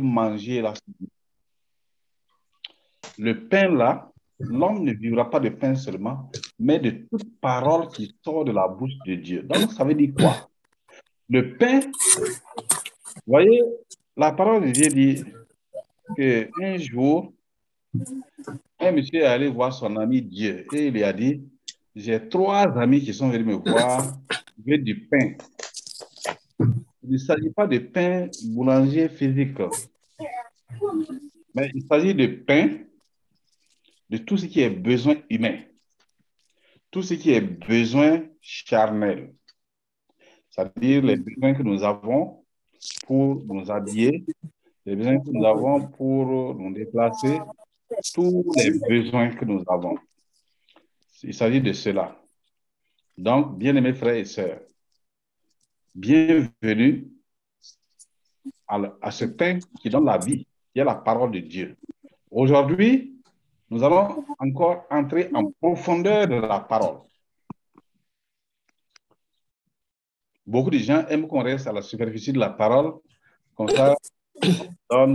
mangée là. Le pain là, l'homme ne vivra pas de pain seulement, mais de toute parole qui sort de la bouche de Dieu. Donc, ça veut dire quoi? Le pain, voyez, la parole de Dieu dit qu'un jour, un monsieur est allé voir son ami Dieu et il lui a dit, j'ai trois amis qui sont venus me voir, veux du pain. Il ne s'agit pas de pain boulanger physique, mais il s'agit de pain de tout ce qui est besoin humain, tout ce qui est besoin charnel, c'est-à-dire les besoins que nous avons pour nous habiller, les besoins que nous avons pour nous déplacer, tous les besoins que nous avons. Il s'agit de cela. Donc, bien-aimés frères et sœurs, bienvenue à, ce pain qui donne la vie, qui est la parole de Dieu. Aujourd'hui, nous allons encore entrer en profondeur de la parole. Beaucoup de gens aiment qu'on reste à la superficie de la parole, comme ça,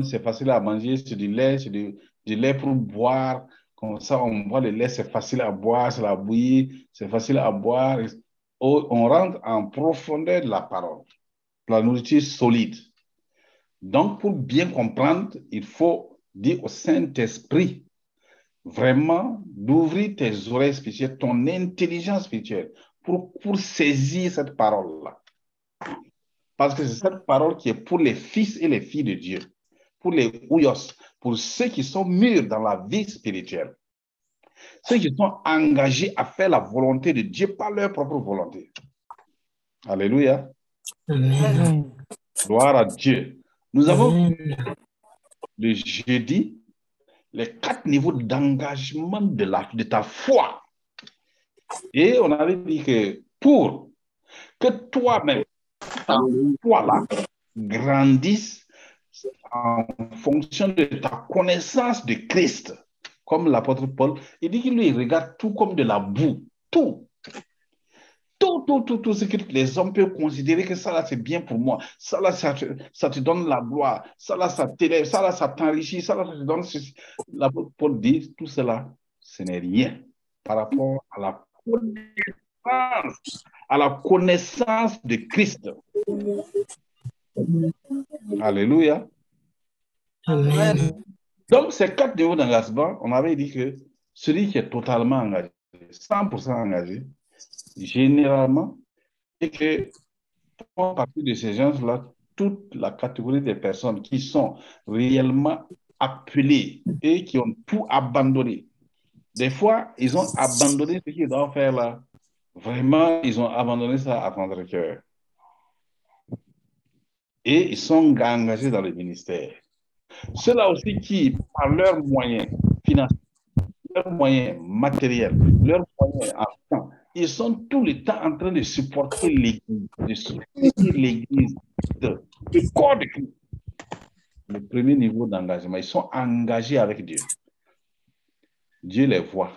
c'est facile à manger, c'est du lait, c'est du, lait pour boire. Comme ça, on boit le lait, c'est facile à boire, c'est la bouillie, c'est facile à boire. On rentre en profondeur de la parole, la nourriture solide. Donc, pour bien comprendre, il faut dire au Saint-Esprit vraiment d'ouvrir tes oreilles spirituelles, ton intelligence spirituelle, pour, pour saisir cette parole-là. Parce que c'est cette parole qui est pour les fils et les filles de Dieu, pour les ouyos, pour ceux qui sont mûrs dans la vie spirituelle, ceux qui sont engagés à faire la volonté de Dieu par leur propre volonté. Alléluia. Gloire à Dieu. Nous avons le jeudi les quatre niveaux d'engagement de, la, de ta foi. Et on avait dit que pour que toi-même, toi-là, grandisse en fonction de ta connaissance de Christ, comme l'apôtre Paul, il dit qu'il lui regarde tout comme de la boue, tout. Tout, tout, tout, tout ce que les hommes peuvent considérer que ça là c'est bien pour moi, ça là ça, te donne la gloire, ça là ça t'élève, ça là ça t'enrichit, ça là ça te donne L'apôtre Paul dit tout cela, ce n'est rien par rapport à la connaissance à la connaissance de Christ. Alléluia. Donc, ces quatre niveaux d'engagement, on avait dit que celui qui est totalement engagé, 100% engagé, généralement, et que à partir de ces gens-là, toute la catégorie des personnes qui sont réellement appelées et qui ont tout abandonné. Des fois, ils ont abandonné ce qu'ils doivent faire là Vraiment, ils ont abandonné ça à contre cœur. Et ils sont engagés dans le ministère. Ceux-là aussi qui, par leurs moyens financiers, leurs moyens matériels, leurs moyens en ils sont tout le temps en train de supporter l'Église, de supporter l'Église, le corps de Christ. Le premier niveau d'engagement, ils sont engagés avec Dieu. Dieu les voit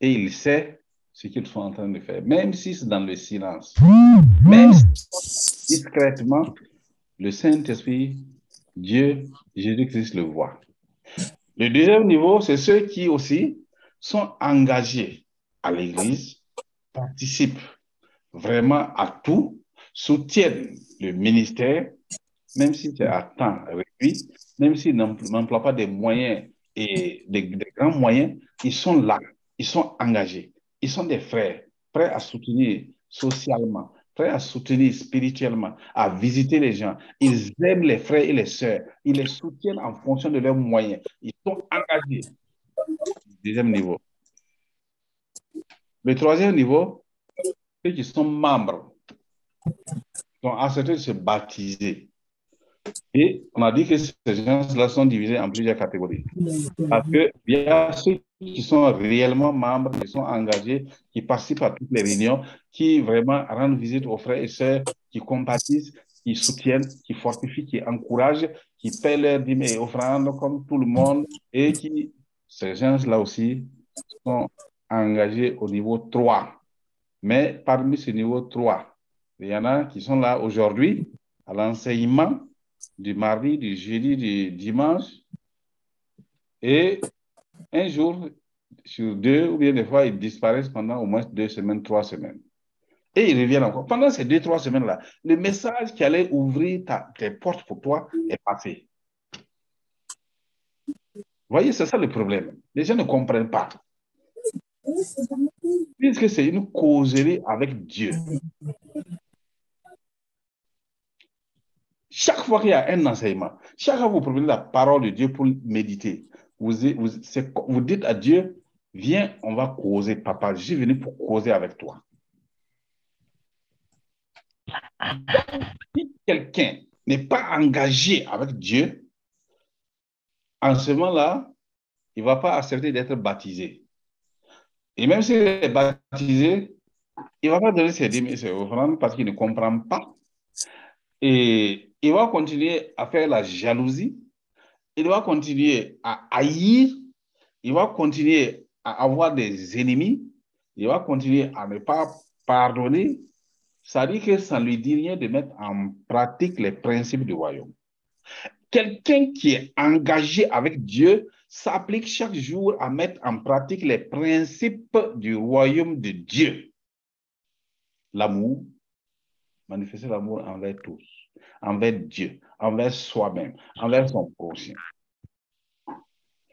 et il sait ce qu'ils sont en train de faire, même si c'est dans le silence, même si discrètement, le Saint-Esprit, Dieu, Jésus-Christ le voit. Le deuxième niveau, c'est ceux qui aussi sont engagés à l'Église, participent vraiment à tout, soutiennent le ministère, même si c'est à temps réduit, même s'ils n'emploient pas des moyens et des grands moyens, ils sont là ils sont engagés. Ils sont des frères, prêts à soutenir socialement, prêts à soutenir spirituellement, à visiter les gens. Ils aiment les frères et les sœurs. Ils les soutiennent en fonction de leurs moyens. Ils sont engagés. Deuxième niveau. Le troisième niveau, ceux qui sont membres sont acceptés de se baptiser. Et on a dit que ces gens-là sont divisés en plusieurs catégories. Parce qu'il y a ceux qui sont réellement membres, qui sont engagés, qui participent à toutes les réunions, qui vraiment rendent visite aux frères et sœurs, qui compatissent, qui soutiennent, qui fortifient, qui encouragent, qui paient leurs dîmes et offrandes comme tout le monde et qui, ces gens-là aussi, sont engagés au niveau 3. Mais parmi ce niveau 3, il y en a qui sont là aujourd'hui, à l'enseignement du mardi, du jeudi, du dimanche. Et un jour sur deux, ou bien des fois, ils disparaissent pendant au moins deux semaines, trois semaines. Et ils reviennent encore. Pendant ces deux, trois semaines-là, le message qui allait ouvrir tes portes pour toi est passé. Vous voyez, c'est ça le problème. Les gens ne comprennent pas. Puisque c'est une causerie avec Dieu. Chaque fois qu'il y a un enseignement, chaque fois que vous prenez la parole de Dieu pour méditer, vous, dites à Dieu, viens, on va causer, papa, je suis venu pour causer avec toi. Si quelqu'un n'est pas engagé avec Dieu, en ce moment-là, il ne va pas accepter d'être baptisé. Et même s'il est baptisé, il ne va pas donner ses dîmes parce qu'il ne comprend pas. Et il va continuer à faire la jalousie. Il va continuer à haïr. Il va continuer à avoir des ennemis. Il va continuer à ne pas pardonner. Ça dit que ça ne lui dit rien de mettre en pratique les principes du royaume. Quelqu'un qui est engagé avec Dieu s'applique chaque jour à mettre en pratique les principes du royaume de Dieu. L'amour, manifester l'amour envers tous, envers Dieu, envers soi-même, envers son prochain.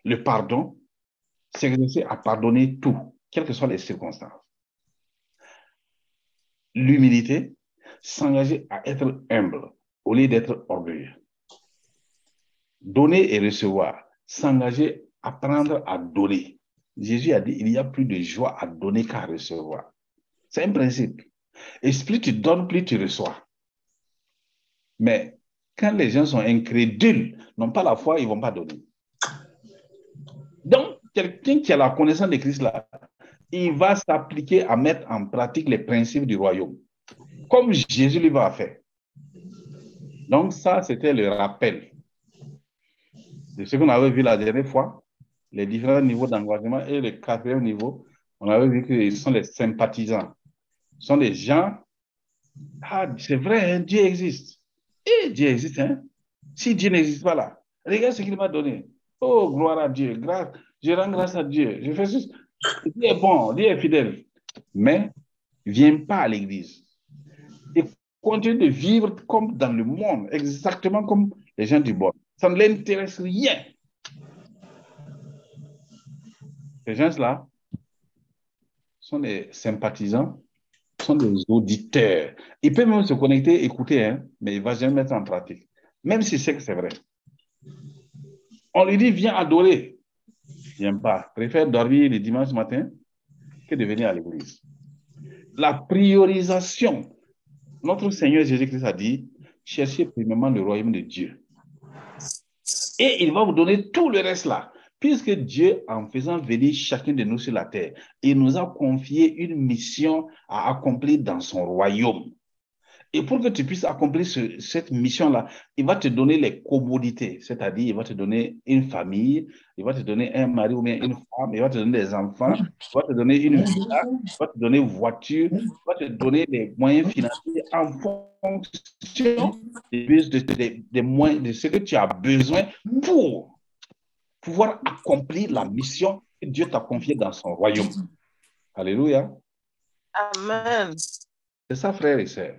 Le pardon, s'exercer à pardonner tout, quelles que soient les circonstances. L'humilité, s'engager à être humble au lieu d'être orgueilleux. Donner et recevoir, s'engager à prendre à donner. Jésus a dit, il y a plus de joie à donner qu'à recevoir. C'est un principe. Plus tu donnes, plus tu reçois. Mais quand les gens sont incrédules, n'ont pas la foi, ils ne vont pas donner. Donc, quelqu'un qui a la connaissance de Christ là, il va s'appliquer à mettre en pratique les principes du royaume, comme Jésus lui va faire. Donc, ça, c'était le rappel de ce qu'on avait vu la dernière fois, les différents niveaux d'engagement et le quatrième niveau, on avait vu qu'ils sont les sympathisants. Ce sont des gens, ah, c'est vrai, hein, Dieu existe. Et Dieu existe, hein? Si Dieu n'existe pas là, regarde ce qu'il m'a donné. Oh, gloire à Dieu. Grâce, je rends grâce à Dieu. Je fais Dieu est bon, Dieu est fidèle. Mais, viens pas à l'église. Et continue de vivre comme dans le monde, exactement comme les gens du monde. Ça ne l'intéresse rien. Ces gens-là sont des sympathisants, sont des auditeurs. Ils peuvent même se connecter, écouter, hein, mais il ne va jamais mettre en pratique. Même si c'est que c'est vrai. On lui dit, viens adorer. Il n'aime pas. Préfère dormir le dimanche matin que de venir à l'église. La priorisation. Notre Seigneur Jésus-Christ a dit, cherchez premièrement le royaume de Dieu et il va vous donner tout le reste là. Puisque Dieu, en faisant venir chacun de nous sur la terre, il nous a confié une mission à accomplir dans son royaume. Et pour que tu puisses accomplir cette mission-là, il va te donner les commodités, c'est-à-dire il va te donner une famille, il va te donner un mari ou bien une femme, il va te donner des enfants, il va te donner une villa, il va te donner une voiture, il va te donner des moyens financiers en fonction des, moyens, de ce que tu as besoin pour pouvoir accomplir la mission que Dieu t'a confiée dans son royaume. Alléluia. Amen. C'est ça, frères et sœurs.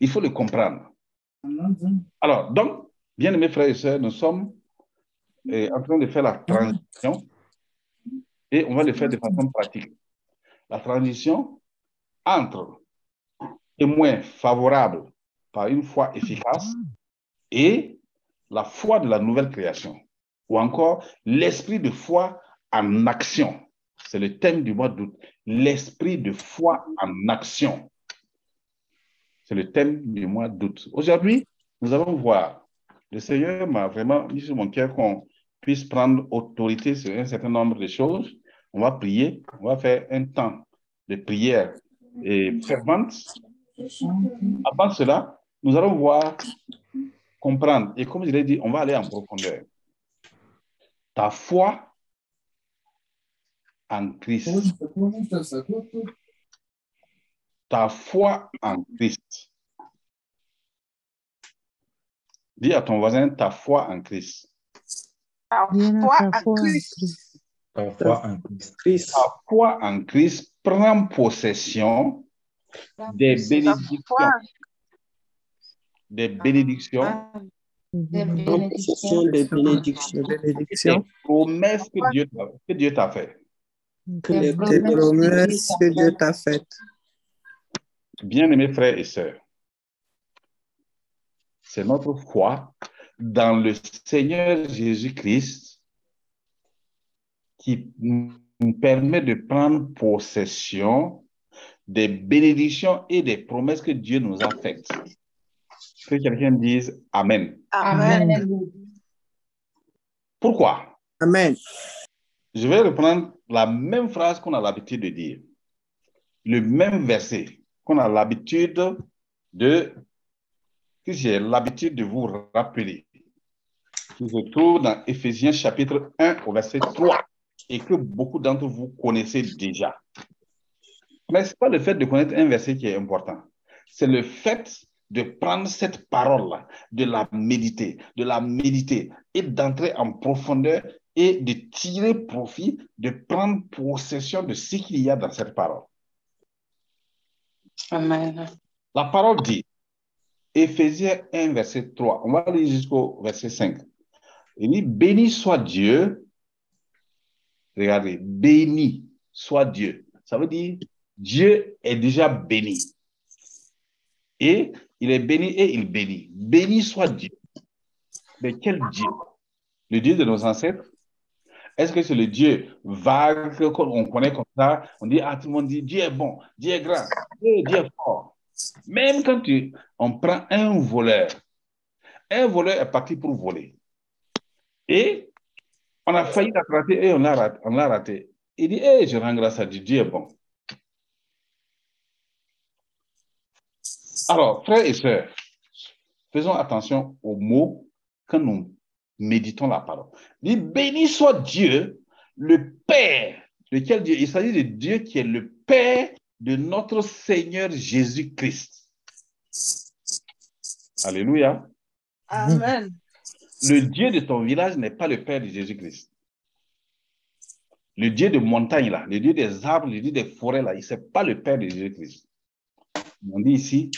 Il faut le comprendre. Alors, donc, bien aimés frères et sœurs, nous sommes eh, en train de faire la transition et on va le faire de façon pratique. La transition entre témoins favorables par une foi efficace et la foi de la nouvelle création, ou encore l'esprit de foi en action. C'est le thème du mois d'août. L'esprit de foi en action. C'est le thème du mois d'août. Aujourd'hui, nous allons voir. Le Seigneur m'a vraiment mis sur mon cœur qu'on puisse prendre autorité sur un certain nombre de choses. On va prier, on va faire un temps de prière et fervente. Avant cela, nous allons voir, comprendre. Et comme je l'ai dit, on va aller en profondeur. Ta foi en Christ ta foi en Christ. Dis à ton voisin ta foi en Christ. Ta foi en Christ. Ta foi en Christ. Ta foi en Christ prend possession des bénédictions, des bénédictions, Des possession des bénédictions. des bénédictions promesses que Dieu t'a que Dieu t'a fait. que les tes promesses que Dieu t'a faites. Bien-aimés frères et sœurs, c'est notre foi dans le Seigneur Jésus-Christ qui nous permet de prendre possession des bénédictions et des promesses que Dieu nous a faites. Que quelqu'un dise Amen. Amen. Pourquoi? Amen. Je vais reprendre la même phrase qu'on a l'habitude de dire. Le même verset qu'on a l'habitude de, que j'ai l'habitude de vous rappeler. Qui se trouve dans Éphésiens chapitre 1 au verset 3 et que beaucoup d'entre vous connaissez déjà. Mais ce n'est pas le fait de connaître un verset qui est important. C'est le fait de prendre cette parole-là, de la méditer, de la méditer et d'entrer en profondeur et de tirer profit, de prendre possession de ce qu'il y a dans cette parole. Amen. La parole dit, Éphésiens 1, verset 3, on va aller jusqu'au verset 5. Il dit, béni soit Dieu. Regardez, béni soit Dieu. Ça veut dire, Dieu est déjà béni. Et il est béni et il bénit. Béni soit Dieu. Mais quel Dieu? Le Dieu de nos ancêtres? Est-ce que c'est le Dieu vague qu'on connaît comme ça? On dit, ah, tout le monde dit, Dieu est bon, Dieu est grand, Dieu, est fort. Même quand on prend un voleur, un voleur est parti pour voler. Et on a failli l'attraper et on l'a raté. Il dit, eh, je rends grâce à Dieu, Dieu est bon. Alors, frères et sœurs, faisons attention aux mots quand nous méditons la parole. Il dit, béni soit Dieu, le Père. De quel Dieu? Il s'agit de Dieu qui est le Père de notre Seigneur Jésus-Christ. Alléluia. Amen. Le Dieu de ton village n'est pas le Père de Jésus-Christ. Le Dieu de montagne, là, le Dieu des arbres, le Dieu des forêts, là, il n'est pas le Père de Jésus-Christ. On dit ici,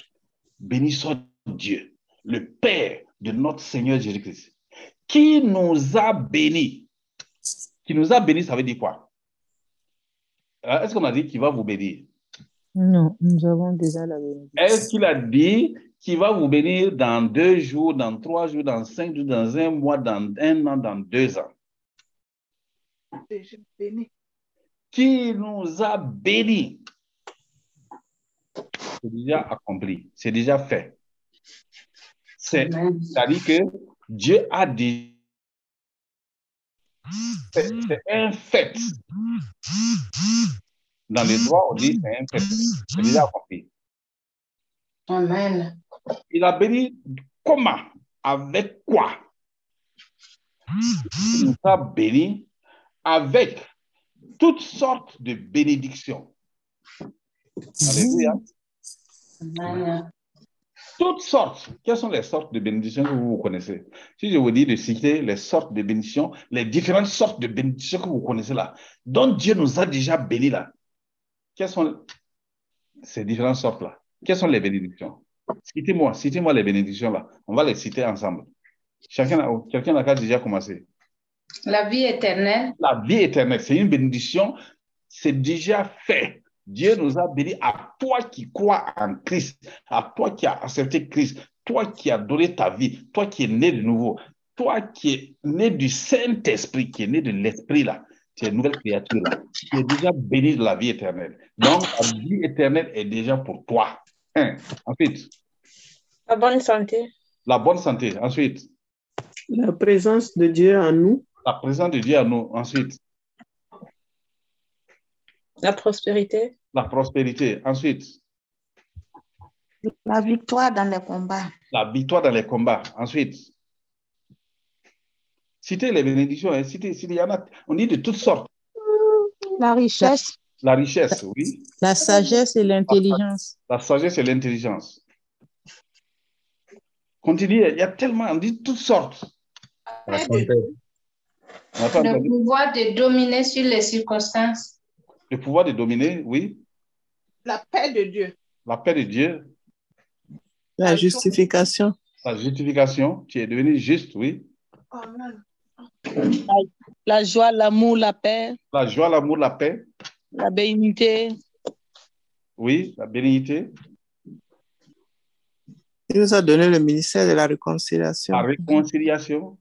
béni soit Dieu, le Père de notre Seigneur Jésus-Christ, qui nous a bénis. Qui nous a bénis, ça veut dire quoi? Euh, Est-ce qu'on a dit qu'il va vous bénir? Non, nous avons déjà la bénédiction. Est-ce qu'il a dit qu'il va vous bénir dans deux jours, dans trois jours, dans cinq jours, dans un mois, dans un an, dans deux ans? Déjà béni. Qui nous a bénis? C'est déjà accompli, c'est déjà fait. C'est-à-dire que Dieu a dit. C'est c'est un fait. Dans les droits, on dit c'est un fait. C'est déjà accompli. Amen. Il a béni comment? Avec quoi? Il nous a béni avec toutes sortes de bénédictions. Alléluia. Toutes sortes. Quelles sont les sortes de bénédictions que vous connaissez? Si je vous dis de citer les sortes de bénédictions, les différentes sortes de bénédictions que vous connaissez là, dont Dieu nous a déjà bénis là, quelles sont ces différentes sortes là? Quelles sont les bénédictions? Citez-moi, citez-moi les bénédictions là. On va les citer ensemble. Chacun a, quelqu'un a déjà commencé. La vie éternelle, La vie éternelle, c'est une bénédiction, c'est déjà fait. Dieu nous a bénis à toi qui crois en Christ, à toi qui as accepté Christ, toi qui as donné ta vie, toi qui es né de nouveau, toi qui es né du Saint-Esprit, qui est né de l'Esprit là, tu es une nouvelle créature là, tu es déjà béni de la vie éternelle. Donc, la vie éternelle est déjà pour toi. Un. Ensuite, La bonne santé, la bonne santé. Ensuite, La présence de Dieu en nous, la présence de Dieu à nous. Ensuite, la prospérité, la prospérité. Ensuite, La victoire dans les combats. La victoire dans les combats. Ensuite, citez les bénédictions. Hein. Citez, citez, il y en a, on dit de toutes sortes. La richesse, La richesse, oui. la sagesse et l'intelligence. La sagesse et l'intelligence. Continue, il y a tellement, on dit toutes sortes. Le pouvoir de dominer sur les circonstances. Le pouvoir de dominer, oui. La paix de Dieu. La paix de Dieu, La justification. la justification, tu es devenu juste, oui. Amen. La joie, l'amour, la paix, La joie, l'amour, la paix, la bénignité, oui. La bénignité, Il nous a donné le ministère de la réconciliation. la réconciliation.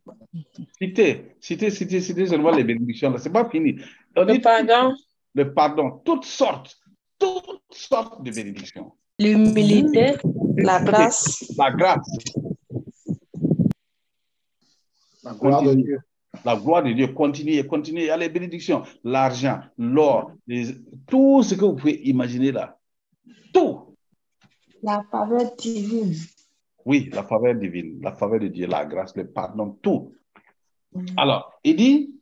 Citez, citez, citez, citez seulement les bénédictions. là. C'est pas fini. On Le dit pardon, le pardon, toutes sortes, toutes sortes de bénédictions. l'humilité, La grâce. La grâce, La gloire de Dieu. la gloire de Dieu, continuez, continuez. Il y a les bénédictions, l'argent, l'or, les- tout ce que vous pouvez imaginer là. Tout. La faveur divine. Oui, la faveur divine, la faveur de Dieu, la grâce, le pardon, tout. Alors, il dit,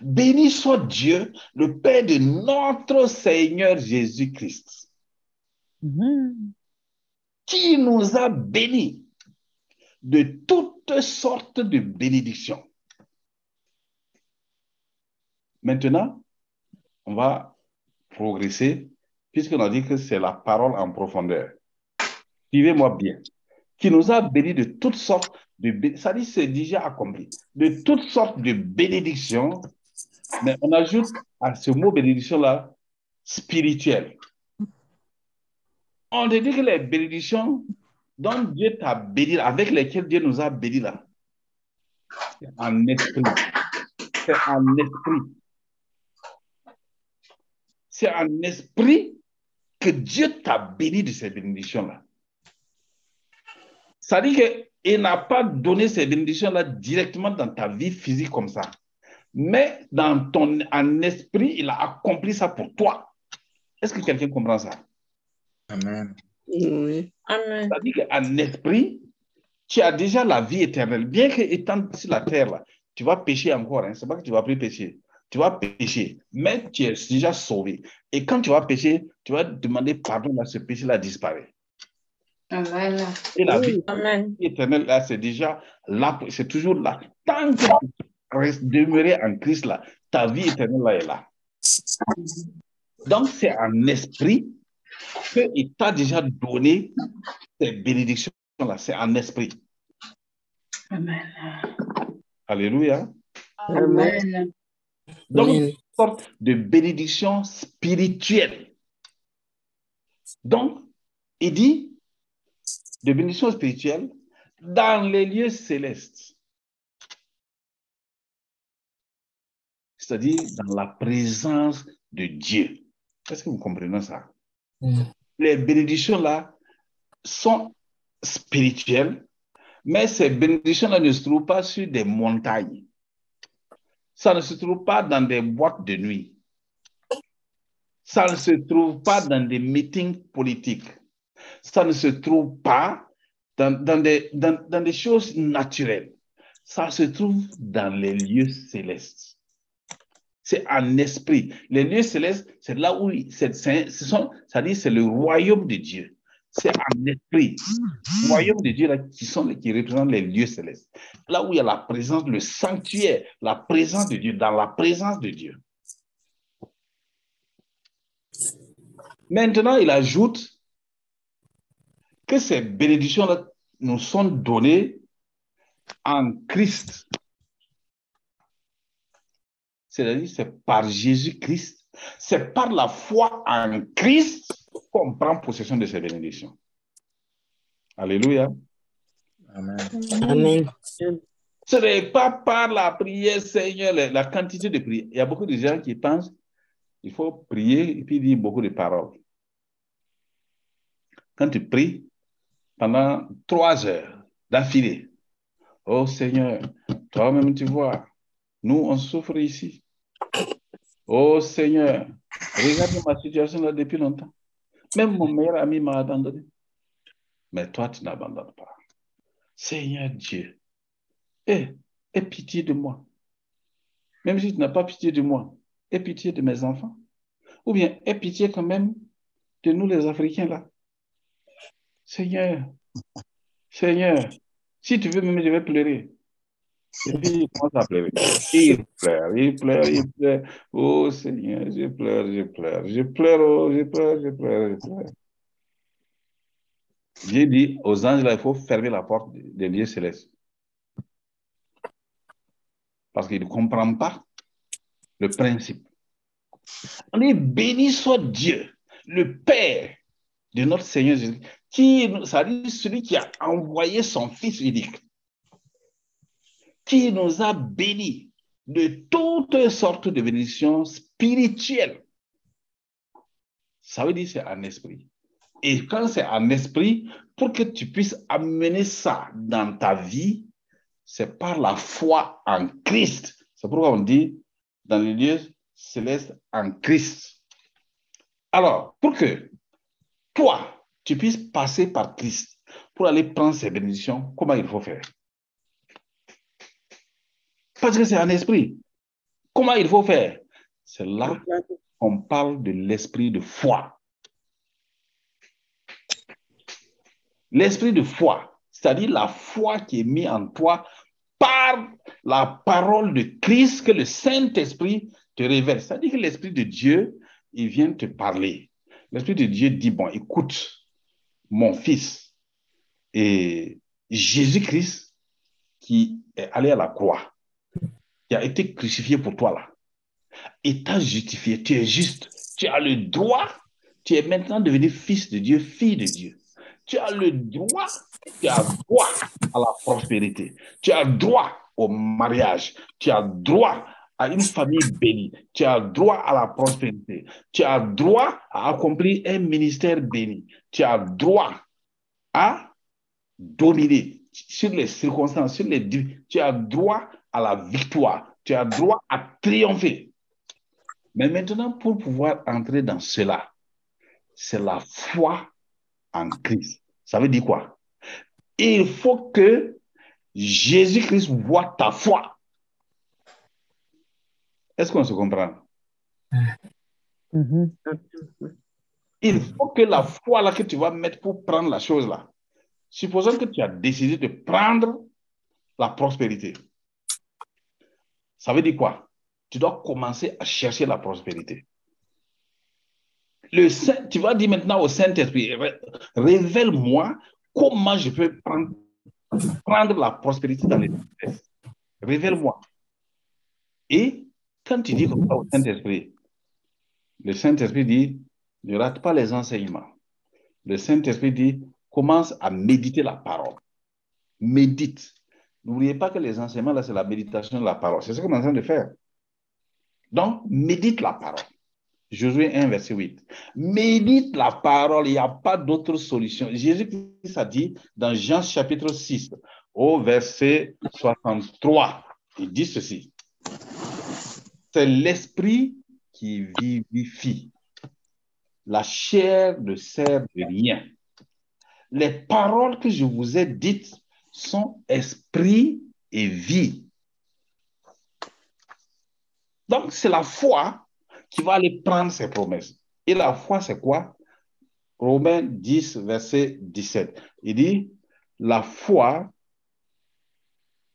béni soit Dieu, le Père de notre Seigneur Jésus-Christ, qui nous a bénis de toutes sortes de bénédictions. Maintenant, on va progresser, puisqu'on a dit que c'est la parole en profondeur. Suivez-moi bien. Qui nous a bénis de toutes sortes de ça dit c'est déjà accompli, de toutes sortes de bénédictions, mais on ajoute à ce mot bénédiction-là spirituel. On te dit que les bénédictions dont Dieu t'a béni, avec lesquelles Dieu nous a bénis là, c'est en esprit. C'est en esprit. C'est en esprit que Dieu t'a béni de ces bénédictions-là. Ça dit qu'il n'a pas donné ces bénédictions-là directement dans ta vie physique comme ça. Mais dans ton en esprit, il a accompli ça pour toi. Est-ce que quelqu'un comprend ça? Amen. Oui. Amen. C'est-à-dire qu'en esprit, tu as déjà la vie éternelle. Bien que étant sur la terre, là, tu vas pécher encore. Hein. Ce n'est pas que tu vas plus pécher. Tu vas pécher, mais tu es déjà sauvé. Et quand tu vas pécher, tu vas demander pardon, là, ce péché-là disparaît. Amen. Et la vie Amen. éternelle, là, c'est déjà là, c'est toujours là. Tant que tu restes demeuré en Christ, là, ta vie éternelle, là, est là. Donc, c'est en esprit qu'il t'a déjà donné ces bénédictions-là. C'est en esprit. Amen. Alléluia. Amen. Donc, une sorte de bénédiction spirituelle. Donc, il dit de bénédiction spirituelle dans les lieux célestes. C'est-à-dire dans la présence de Dieu. Est-ce que vous comprenez ça? Mm. Les bénédictions là sont spirituelles, mais ces bénédictions-là ne se trouvent pas sur des montagnes. Ça ne se trouve pas dans des boîtes de nuit. Ça ne se trouve pas dans des meetings politiques. Ça ne se trouve pas dans, dans des, dans, dans des choses naturelles. Ça se trouve dans les lieux célestes. C'est en esprit. Les lieux célestes, c'est là où, c'est, ce ça dit, c'est le royaume de Dieu. C'est en esprit. Le royaume de Dieu là, qui, sont, qui représentent les lieux célestes. Là où il y a la présence, le sanctuaire, la présence de Dieu, dans la présence de Dieu. Maintenant, il ajoute que ces bénédictions-là nous sont données en Christ. C'est-à-dire, c'est par Jésus-Christ, c'est par la foi en Christ qu'on prend possession de ces bénédictions. Alléluia. Amen. Amen. Ce n'est pas par la prière, Seigneur, la, la quantité de prière. Il y a beaucoup de gens qui pensent qu'il faut prier et puis dire beaucoup de paroles. Quand tu pries pendant trois heures d'affilée, oh Seigneur, toi-même tu vois, nous on souffre ici. Oh Seigneur, regarde ma situation là depuis longtemps. Même mon meilleur ami m'a abandonné. Mais toi, tu n'abandonnes pas. Seigneur Dieu, aie, aie pitié de moi. Même si tu n'as pas pitié de moi, aie pitié de mes enfants. Ou bien aie pitié quand même de nous les Africains là. Seigneur, Seigneur, Si tu veux, même je vais pleurer. Et puis, il commence à pleurer. Il pleure, il pleure, il pleure. Oh Seigneur, je pleure, je pleure, je pleure, oh, je pleure, je pleure, je pleure. Dieu dit aux anges, là, il faut fermer la porte des lieux célestes. Parce qu'ils ne comprennent pas le principe. On est béni soit Dieu, le Père de notre Seigneur Jésus, qui, ça dit celui qui a envoyé son Fils unique, qui nous a bénis de toutes sortes de bénédictions spirituelles. Ça veut dire c'est un esprit. Et quand c'est un esprit, pour que tu puisses amener ça dans ta vie, c'est par la foi en Christ. C'est pourquoi on dit dans les lieux célestes en Christ. Alors, pour que toi, tu puisses passer par Christ pour aller prendre ces bénédictions, comment il faut faire? Parce que c'est un esprit. Comment il faut faire? C'est là qu'on parle de l'esprit de foi. L'esprit de foi, c'est-à-dire la foi qui est mise en toi par la parole de Christ que le Saint-Esprit te révèle. C'est-à-dire que l'Esprit de Dieu, il vient te parler. L'Esprit de Dieu dit, bon, écoute, mon fils, et Jésus-Christ qui est allé à la croix, qui a été crucifié pour toi là, et t'a justifié, tu es juste, tu as le droit, tu es maintenant devenu fils de Dieu, fille de Dieu. Tu as le droit, tu as droit à la prospérité, tu as droit au mariage, tu as droit à une famille bénie, tu as droit à la prospérité, tu as droit à accomplir un ministère béni, tu as droit à dominer sur les circonstances, sur les tu as droit à la victoire, tu as droit à triompher. Mais maintenant, pour pouvoir entrer dans cela, c'est la foi en Christ. Ça veut dire quoi? Il faut que Jésus-Christ voit ta foi. Est-ce qu'on se comprend? Il faut que la foi là que tu vas mettre pour prendre la chose là, supposons que tu as décidé de prendre la prospérité. Ça veut dire quoi? Tu dois commencer à chercher la prospérité. Le Saint, tu vas dire maintenant au Saint-Esprit, ré- révèle-moi comment je peux prendre, prendre la prospérité dans les. Révèle-moi. Et quand tu dis comme ça au Saint-Esprit, le Saint-Esprit dit, ne rate pas les enseignements. Le Saint-Esprit dit, commence à méditer la parole. Médite. N'oubliez pas que les enseignements, là, c'est la méditation de la parole. C'est ce qu'on est en train de faire. Donc, médite la parole. Josué 1, verset 8. Médite la parole, il n'y a pas d'autre solution. Jésus-Christ a dit dans Jean chapitre 6, au verset 63, il dit ceci. C'est l'esprit qui vivifie. La chair ne sert de rien. Les paroles que je vous ai dites sont esprit et vie. Donc, c'est la foi qui va aller prendre ces promesses. Et la foi, c'est quoi? Romains 10, verset 17. Il dit, la foi,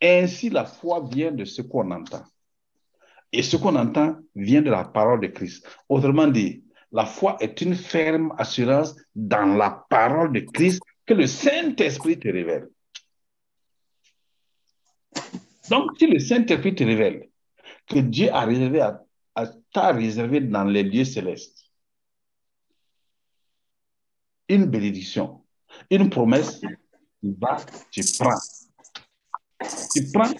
ainsi la foi vient de ce qu'on entend. Et ce qu'on entend vient de la parole de Christ. Autrement dit, la foi est une ferme assurance dans la parole de Christ que le Saint-Esprit te révèle. Donc, si le Saint-Esprit te révèle que Dieu a réservé à, t'a réservé dans les lieux célestes une bénédiction, une promesse, tu vas, tu prends. Tu prends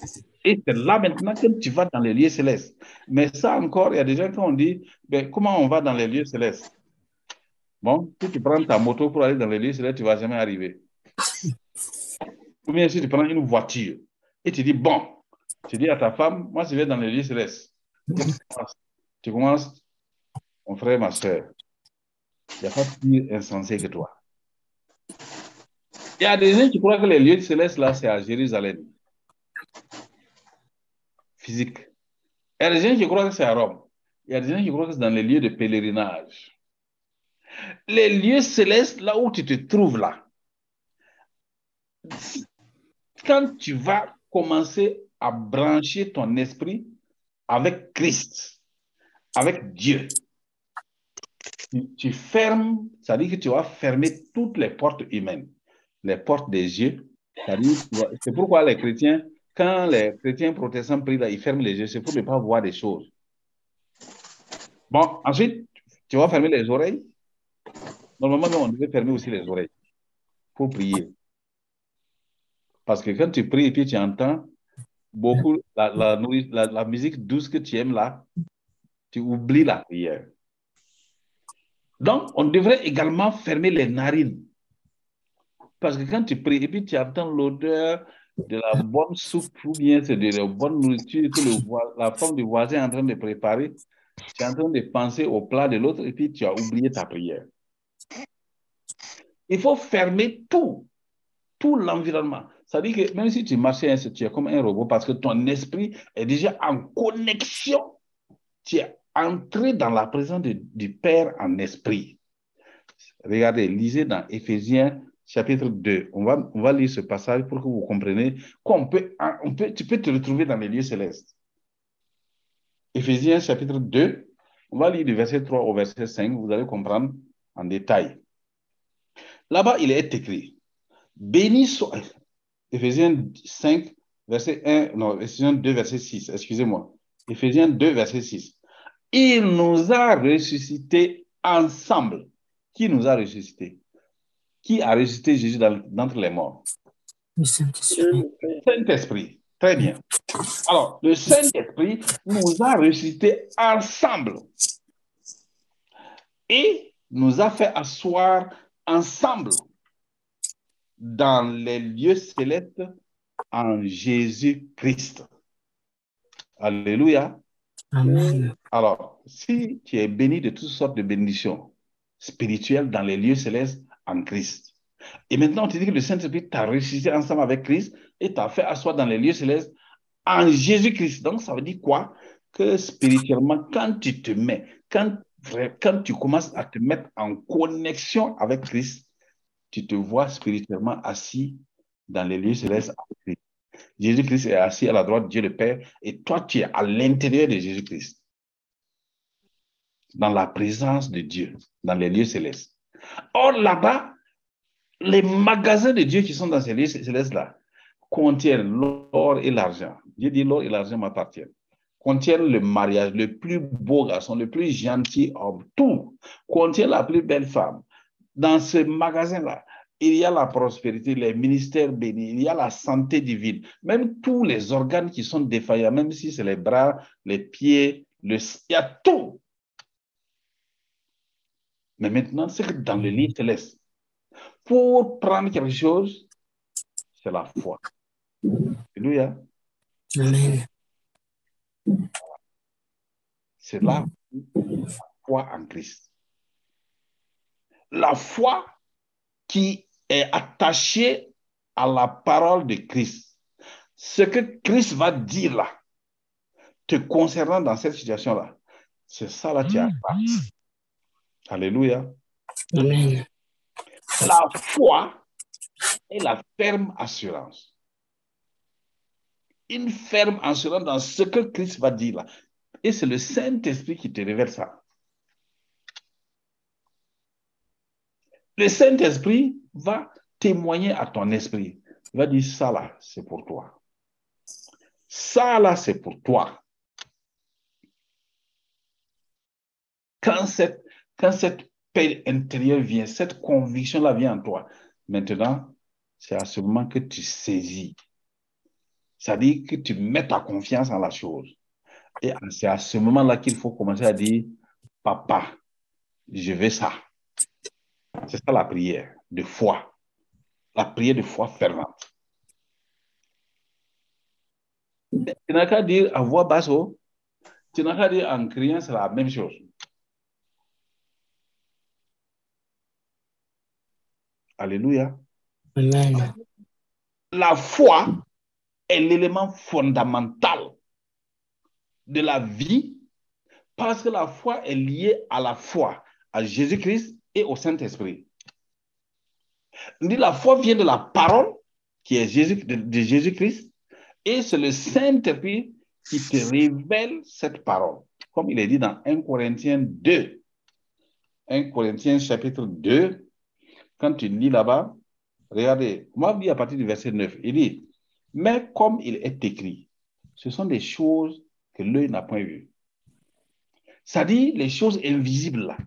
et c'est là maintenant que tu vas dans les lieux célestes. Mais ça encore, il y a des gens qui ont dit, ben, comment on va dans les lieux célestes? Bon, si tu prends ta moto pour aller dans les lieux célestes, tu ne vas jamais arriver. Ou bien si tu prends une voiture et tu dis, bon, tu dis à ta femme, moi je vais dans les lieux célestes. Tu commences, mon frère, ma soeur, il n'y a pas plus insensé que toi. Il y a des gens qui croient que les lieux célestes, là, c'est à Jérusalem. Physique. Qui croient que c'est à Rome. Qui croient que c'est dans les lieux de pèlerinage. Les lieux célestes, là où tu te trouves là, quand tu vas commencer à brancher ton esprit avec Christ, avec Dieu, tu, fermes, ça veut dire que tu vas fermer toutes les portes humaines, les portes des yeux. C'est pourquoi les chrétiens, quand les chrétiens protestants prient, là, ils ferment les yeux, c'est pour ne pas voir des choses. Bon, ensuite, tu vas fermer les oreilles. Normalement, on devait fermer aussi les oreilles pour prier. Parce que quand tu pries et puis tu entends beaucoup la- la musique douce que tu aimes là, tu oublies la prière. Donc, on devrait également fermer les narines. Parce que quand tu pries et puis tu entends l'odeur de la bonne soupe ou bien c'est de la bonne nourriture que le la femme du voisin est en train de préparer, tu es en train de penser au plat de l'autre et puis tu as oublié ta prière. Il faut fermer tout, tout l'environnement. Ça veut dire que même si tu marchais, tu es comme un robot parce que ton esprit est déjà en connexion. Tu es entré dans la présence de- du Père en esprit. Regardez, lisez dans Éphésiens chapitre 2. On va, on lire ce passage pour que vous compreniez qu'on peut, on peut, tu peux te retrouver dans les lieux célestes. Éphésiens chapitre 2, on va lire du verset 3 au verset 5, vous allez comprendre en détail. Là-bas, il est écrit, béni soit, Éphésiens 5, verset 1, non, Éphésiens 2, verset 6, excusez-moi. Éphésiens 2, verset 6. Il nous a ressuscités ensemble. Qui nous a ressuscités? Qui a ressuscité Jésus d'entre les morts? Le Saint-Esprit. Saint-Esprit. Très bien. Alors, le Saint-Esprit nous a ressuscités ensemble et nous a fait asseoir ensemble dans les lieux célestes en Jésus-Christ. Alléluia. Amen. Alors, si tu es béni de toutes sortes de bénédictions spirituelles dans les lieux célestes en Christ, et maintenant on te dit que le Saint-Esprit t'a ressuscité ensemble avec Christ et t'a fait asseoir dans les lieux célestes en Jésus-Christ. Donc, ça veut dire quoi? Que spirituellement, quand tu te mets, quand, quand tu commences à te mettre en connexion avec Christ, tu te vois spirituellement assis dans les lieux célestes avec Christ. Jésus-Christ est assis à la droite de Dieu le Père et toi, tu es à l'intérieur de Jésus-Christ, dans la présence de Dieu, dans les lieux célestes. Or, là-bas, les magasins de Dieu qui sont dans ces lieux célestes-là contiennent l'or et l'argent. Dieu dit l'or et l'argent m'appartiennent. Contiennent le mariage, le plus beau garçon, le plus gentil homme, tout. Contient la plus belle femme. Dans ce magasin-là, il y a la prospérité, les ministères bénis, il y a la santé divine, même tous les organes qui sont défaillants, même si c'est les bras, les pieds, il y a tout. Mais maintenant, c'est que dans le lit céleste, pour prendre quelque chose, c'est la foi. Alléluia. C'est la foi en Christ. La foi qui est attachée à la parole de Christ. Ce que Christ va dire là, te concernant dans cette situation-là, c'est ça là, tu as. Alléluia. Amen. La foi est la ferme assurance. Une ferme assurance dans ce que Christ va dire là. Et c'est le Saint-Esprit qui te révèle ça. Le Saint-Esprit va témoigner à ton esprit. Il va dire, ça là, c'est pour toi. Ça là, c'est pour toi. Quand cette, quand cette paix intérieure vient, cette conviction-là vient en toi, maintenant, c'est à ce moment que tu saisis. C'est-à-dire que tu mets ta confiance en la chose. Et c'est à ce moment-là qu'il faut commencer à dire, papa, je veux ça. C'est ça la prière de foi. La prière de foi fervente. Tu n'as qu'à dire à voix basse, oh. tu n'as qu'à dire en criant, c'est la même chose. Alléluia. Amen. La foi est l'élément fondamental de la vie parce que la foi est liée à la foi, à Jésus-Christ et au Saint-Esprit. On dit la foi vient de la parole qui est Jésus, de, de Jésus-Christ, et c'est le Saint-Esprit qui te révèle cette parole. Comme il est dit dans 1 Corinthiens 2. 1 Corinthiens chapitre 2, quand tu lis là-bas, regardez, moi je lis à partir du verset 9, il dit, mais comme il est écrit, ce sont des choses que l'œil n'a point vues. Ça dit les choses invisibles là,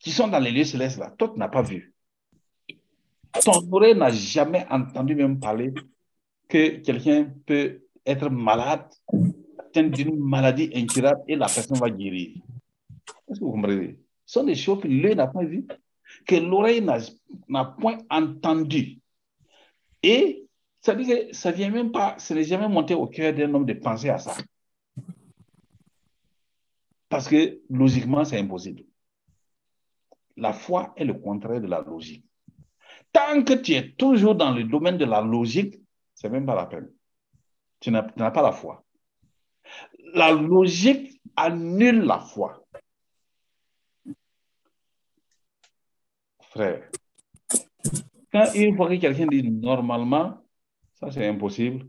qui sont dans les lieux célestes là, toi tu n'as pas vu. Ton oreille n'a jamais entendu même parler que quelqu'un peut être malade, atteint d'une maladie incurable et la personne va guérir. Est-ce que vous comprenez? Ce sont des choses que l'œil n'a point vues, que l'oreille n'a point entendu. Et ça dit que ça vient même pas, ça n'est jamais monté au cœur d'un homme de penser à ça. Parce que logiquement, c'est impossible. La foi est le contraire de la logique. Tant que tu es toujours dans le domaine de la logique, c'est même pas la peine. Tu n'as pas la foi. La logique annule la foi. Frère, quand une fois que quelqu'un dit normalement, ça c'est impossible,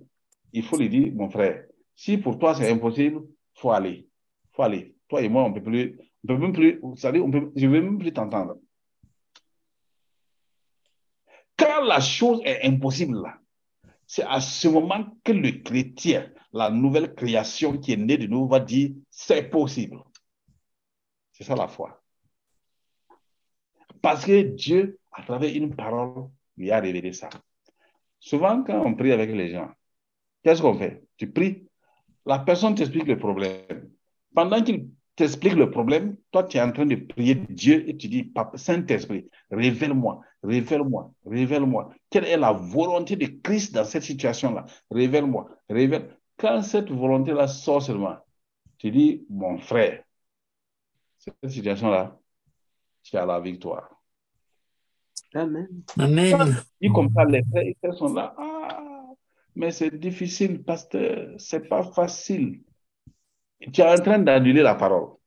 il faut lui dire, mon frère, si pour toi c'est impossible, il faut aller. faut aller. Toi et moi, on peut plus, on peut même plus, on peut, je ne vais même plus t'entendre. Quand la chose est impossible là, c'est à ce moment que le chrétien, la nouvelle création qui est née de nous, va dire c'est possible. C'est ça la foi. Parce que Dieu, à travers une parole, lui a révélé ça. Souvent, quand on prie avec les gens, qu'est-ce qu'on fait? Tu pries, la personne t'explique le problème. Pendant qu'il t'explique le problème, toi, tu es en train de prier Dieu et tu dis, Saint-Esprit, révèle-moi, révèle-moi, révèle-moi. Quelle est la volonté de Christ dans cette situation-là? Révèle-moi, révèle. Quand cette volonté-là sort seulement, tu dis, mon frère, cette situation-là, tu as la victoire. Amen. Amen. Comme ça, les frères et sœurs sont là. Ah, mais c'est difficile, pasteur. C'est pas facile. Tu es en train d'annuler la parole.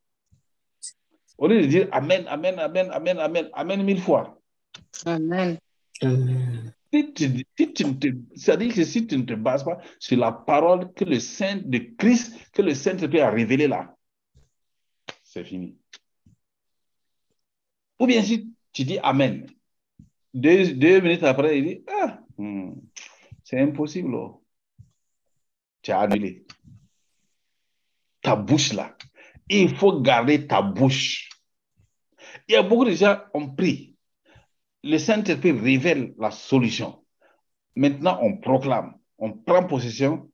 Au lieu de dire Amen, Amen, Amen, Amen, Amen, Amen mille fois. Amen. Amen. Si tu, si tu te, c'est-à-dire que si tu ne te bases pas sur la parole que le Saint de Christ, que le Saint-Esprit a révélé là, c'est fini. Ou bien si tu dis Amen, deux, deux minutes après, il dit Ah, hmm, c'est impossible. oh. Tu as annulé. Ta bouche là. Il faut garder ta bouche. Il y a beaucoup de gens ont pris. Le Saint-Esprit révèle la solution. Maintenant, on proclame, on prend possession.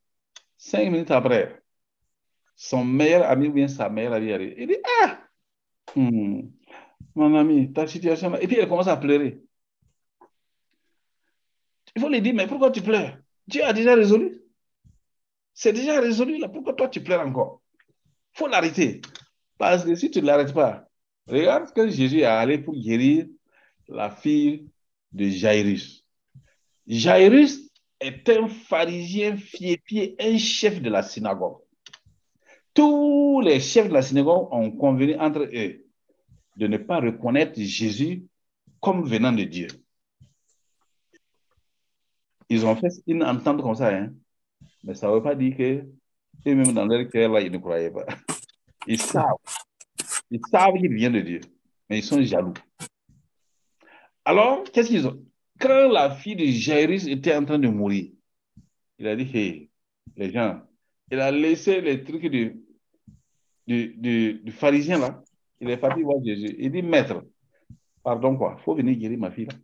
Cinq minutes après, son meilleur ami ou bien sa meilleure amie arrive. Il dit Ah, hmm, mon ami, ta situation. Et puis elle commence à pleurer. Il faut lui dire Mais pourquoi tu pleures? Dieu a déjà résolu. C'est déjà résolu là. Pourquoi toi tu pleures encore? Il faut l'arrêter. Parce que si tu ne l'arrêtes pas, regarde que Jésus est allé pour guérir la fille de Jairus. Jairus est un pharisien fier-pied, un chef de la synagogue. Tous les chefs de la synagogue ont convenu entre eux de ne pas reconnaître Jésus comme venant de Dieu. Ils ont fait une entente comme ça, hein. mais ça ne veut pas dire que eux-mêmes dans leur cœur, là, ils ne croyaient pas. Ils savent. Ils savent qu'il vient de Dieu, mais ils sont jaloux. Alors, qu'est-ce qu'ils ont? Quand la fille de Jairus était en train de mourir, il a dit, hey, les gens, il a laissé les trucs du, du, du, du pharisien là. Il est parti voir Jésus. Il dit, maître, pardon quoi, il faut venir guérir ma fille. là.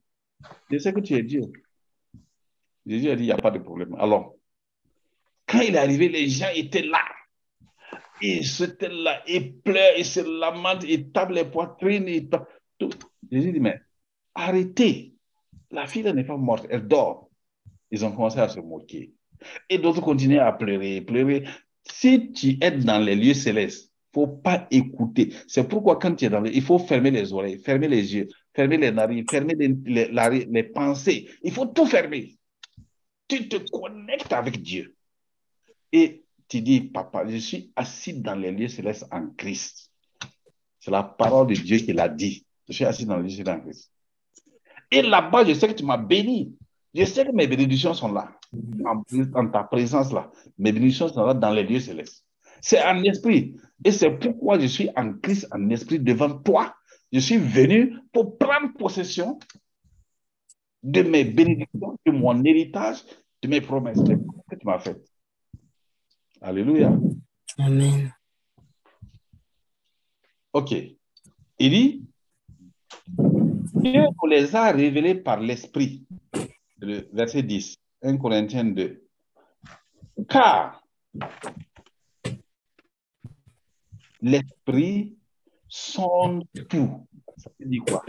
Je sais que tu es Dieu. Jésus a dit, il n'y a pas de problème. Alors, quand il est arrivé, les gens étaient là. Ils étaient là, ils pleurent, ils se lamentent, ils tapent les poitrines, ils tapent tout. Jésus dit, mais arrêtez. La fille n'est pas morte, elle dort. Ils ont commencé à se moquer. Et d'autres continuaient à pleurer, pleurer. Si tu es dans les lieux célestes, il ne faut pas écouter. C'est pourquoi quand tu es dans les... Il faut fermer les oreilles, fermer les yeux, fermer les narines, fermer les, les pensées. Il faut tout fermer. Tu te connectes avec Dieu. Et tu dis, papa, je suis assis dans les lieux célestes en Christ. C'est la parole de Dieu qui l'a dit. Je suis assis dans les lieux célestes en Christ. Et là-bas, je sais que tu m'as béni. Je sais que mes bénédictions sont là, en, en ta présence là. Mes bénédictions sont là dans les lieux célestes. C'est en esprit. Et c'est pourquoi je suis en Christ, en esprit, devant toi. Je suis venu pour prendre possession de mes bénédictions, de mon héritage, de mes promesses que tu m'as faites. Alléluia. Amen. OK. Il dit, Dieu nous les a révélés par l'Esprit. Le verset 10, 1 Corinthiens 2. Car l'Esprit sonde tout. Ça veut dire quoi?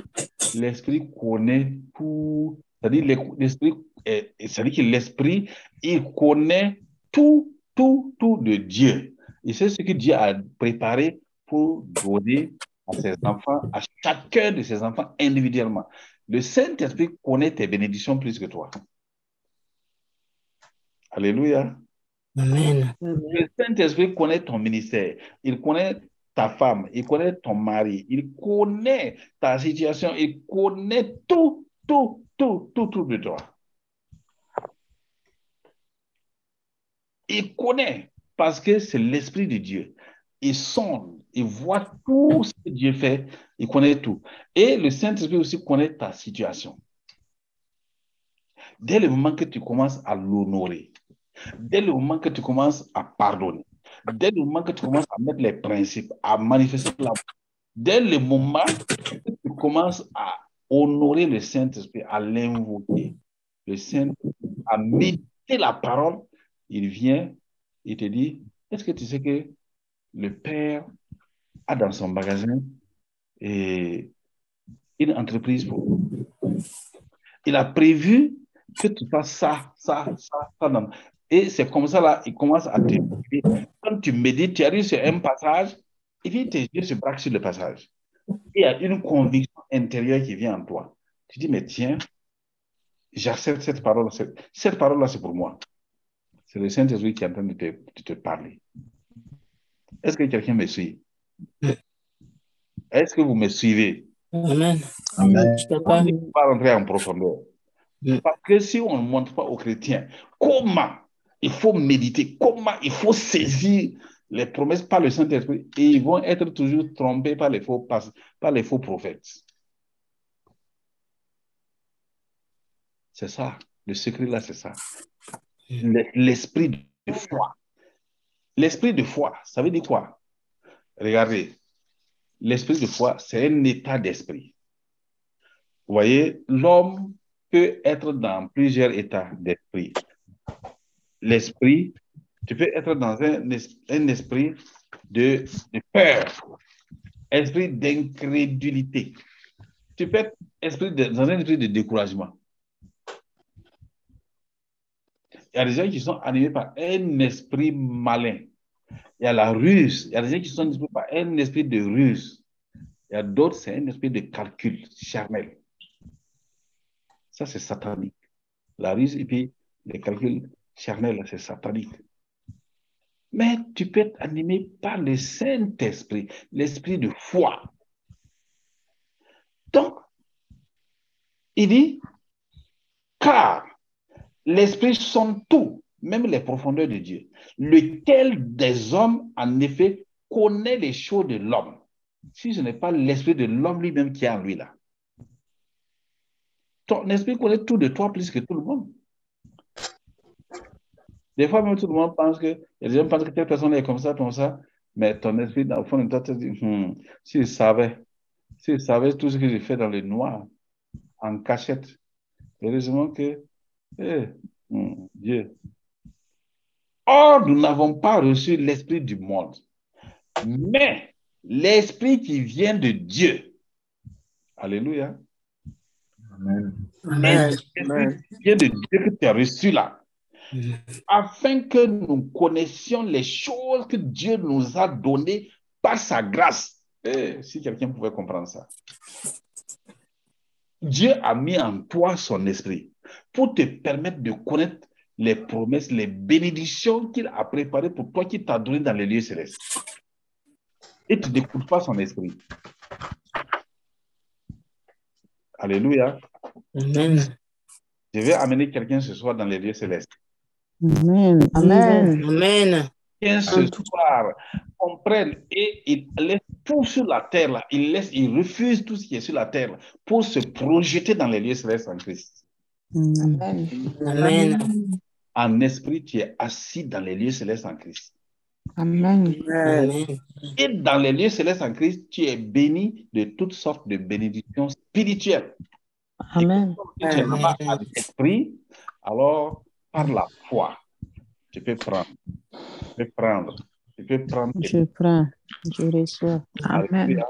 L'Esprit connaît tout. C'est-à-dire l'e- l'Esprit, est- c'est-à-dire que l'Esprit, il connaît tout, tout, tout de Dieu. Il sait ce que Dieu a préparé pour donner à ses enfants, à chacun de ses enfants individuellement. Le Saint-Esprit connaît tes bénédictions plus que toi. Alléluia. Amen. Le Saint-Esprit connaît ton ministère. Il connaît ta femme. Il connaît ton mari. Il connaît ta situation. Il connaît tout, tout, tout, tout, tout de toi. Il connaît parce que c'est l'Esprit de Dieu. Il sonde, il voit tout ce que Dieu fait. Il connaît tout. Et le Saint-Esprit aussi connaît ta situation. Dès le moment que tu commences à l'honorer, dès le moment que tu commences à pardonner, dès le moment que tu commences à mettre les principes, à manifester la dès le moment que tu commences à honorer le Saint-Esprit, à l'invoquer, le Saint-Esprit, à méditer la parole, il vient, il te dit, est-ce que tu sais que le Père a dans son magasin et une entreprise pour vous? Il a prévu que tu fasses ça, ça, ça, ça. Et c'est comme ça, là, il commence à te Quand tu médites, tu arrives sur un passage, et puis tes yeux se braquent sur le passage. Il y a une conviction intérieure qui vient en toi. Tu dis, mais tiens, j'accepte cette parole. Cette parole-là, c'est pour moi. C'est le Saint-Esprit qui est en train de te, de te parler. Est-ce que quelqu'un me suit? Est-ce que vous me suivez? Amen. Amen. Je On ne peut pas rentrer en profondeur. Parce que si on ne montre pas aux chrétiens comment il faut méditer, comment il faut saisir les promesses par le Saint-Esprit, et ils vont être toujours trompés par les faux, pas- par les faux prophètes. C'est ça. Le secret là, c'est ça. Le- L'esprit de foi. L'esprit de foi, ça veut dire quoi? Regardez. L'esprit de foi, c'est un état d'esprit. Vous voyez, l'homme peut être dans plusieurs états d'esprit. L'esprit, tu peux être dans un, es- un esprit de, peur, esprit d'incrédulité. Tu peux être esprit dans un esprit de découragement. Il y a des gens qui sont animés par un esprit malin. Il y a la ruse. Il y a des gens qui sont animés par un esprit de ruse. Il y a d'autres, c'est un esprit de calcul charnel. Ça, c'est satanique. La ruse et puis les calculs charnels, c'est satanique. Mais tu peux être animé par le Saint-Esprit, l'esprit de foi. Donc, il dit, car l'esprit sonde tout, même les profondeurs de Dieu. Lequel des hommes, en effet, connaît les choses de l'homme, si ce n'est pas l'esprit de l'homme lui-même qui est en lui là. Ton esprit connaît tout de toi plus que tout le monde. Des fois, même tout le monde pense que, des gens pensent que telle personne est comme ça, comme ça, mais ton esprit, le fond de toi, te dit, Hmm, s'il savait, s'il savait tout ce que j'ai fait dans le noir, en cachette, heureusement que, eh, Dieu. Or, nous n'avons pas reçu l'esprit du monde, mais l'esprit qui vient de Dieu. Alléluia. Amen. Amen. L'esprit qui vient de Dieu que tu as reçu là. Afin que nous connaissions les choses que Dieu nous a données par sa grâce. Eh, si quelqu'un pouvait comprendre ça. Dieu a mis en toi son esprit pour te permettre de connaître les promesses, les bénédictions qu'il a préparées pour toi, qu'il t'a donné dans les lieux célestes. Et tu n'écoutes pas son esprit. Alléluia. Amen. Je vais amener quelqu'un ce soir dans les lieux célestes. Amen. Amen. Amen. Quelqu'un ce soir comprenne et il laisse tout sur la terre là. Il laisse, il refuse tout ce qui est sur la terre là, pour se projeter dans les lieux célestes en Christ. Amen. Amen. En esprit, tu es assis dans les lieux célestes en Christ. Amen. Amen. Et dans les lieux célestes en Christ, tu es béni de toutes sortes de bénédictions spirituelles. Amen. Si tu es là-bas à l'esprit, alors par la foi, tu peux prendre. Tu peux prendre. Tu peux prendre. Je prends. Je reçois. Amen.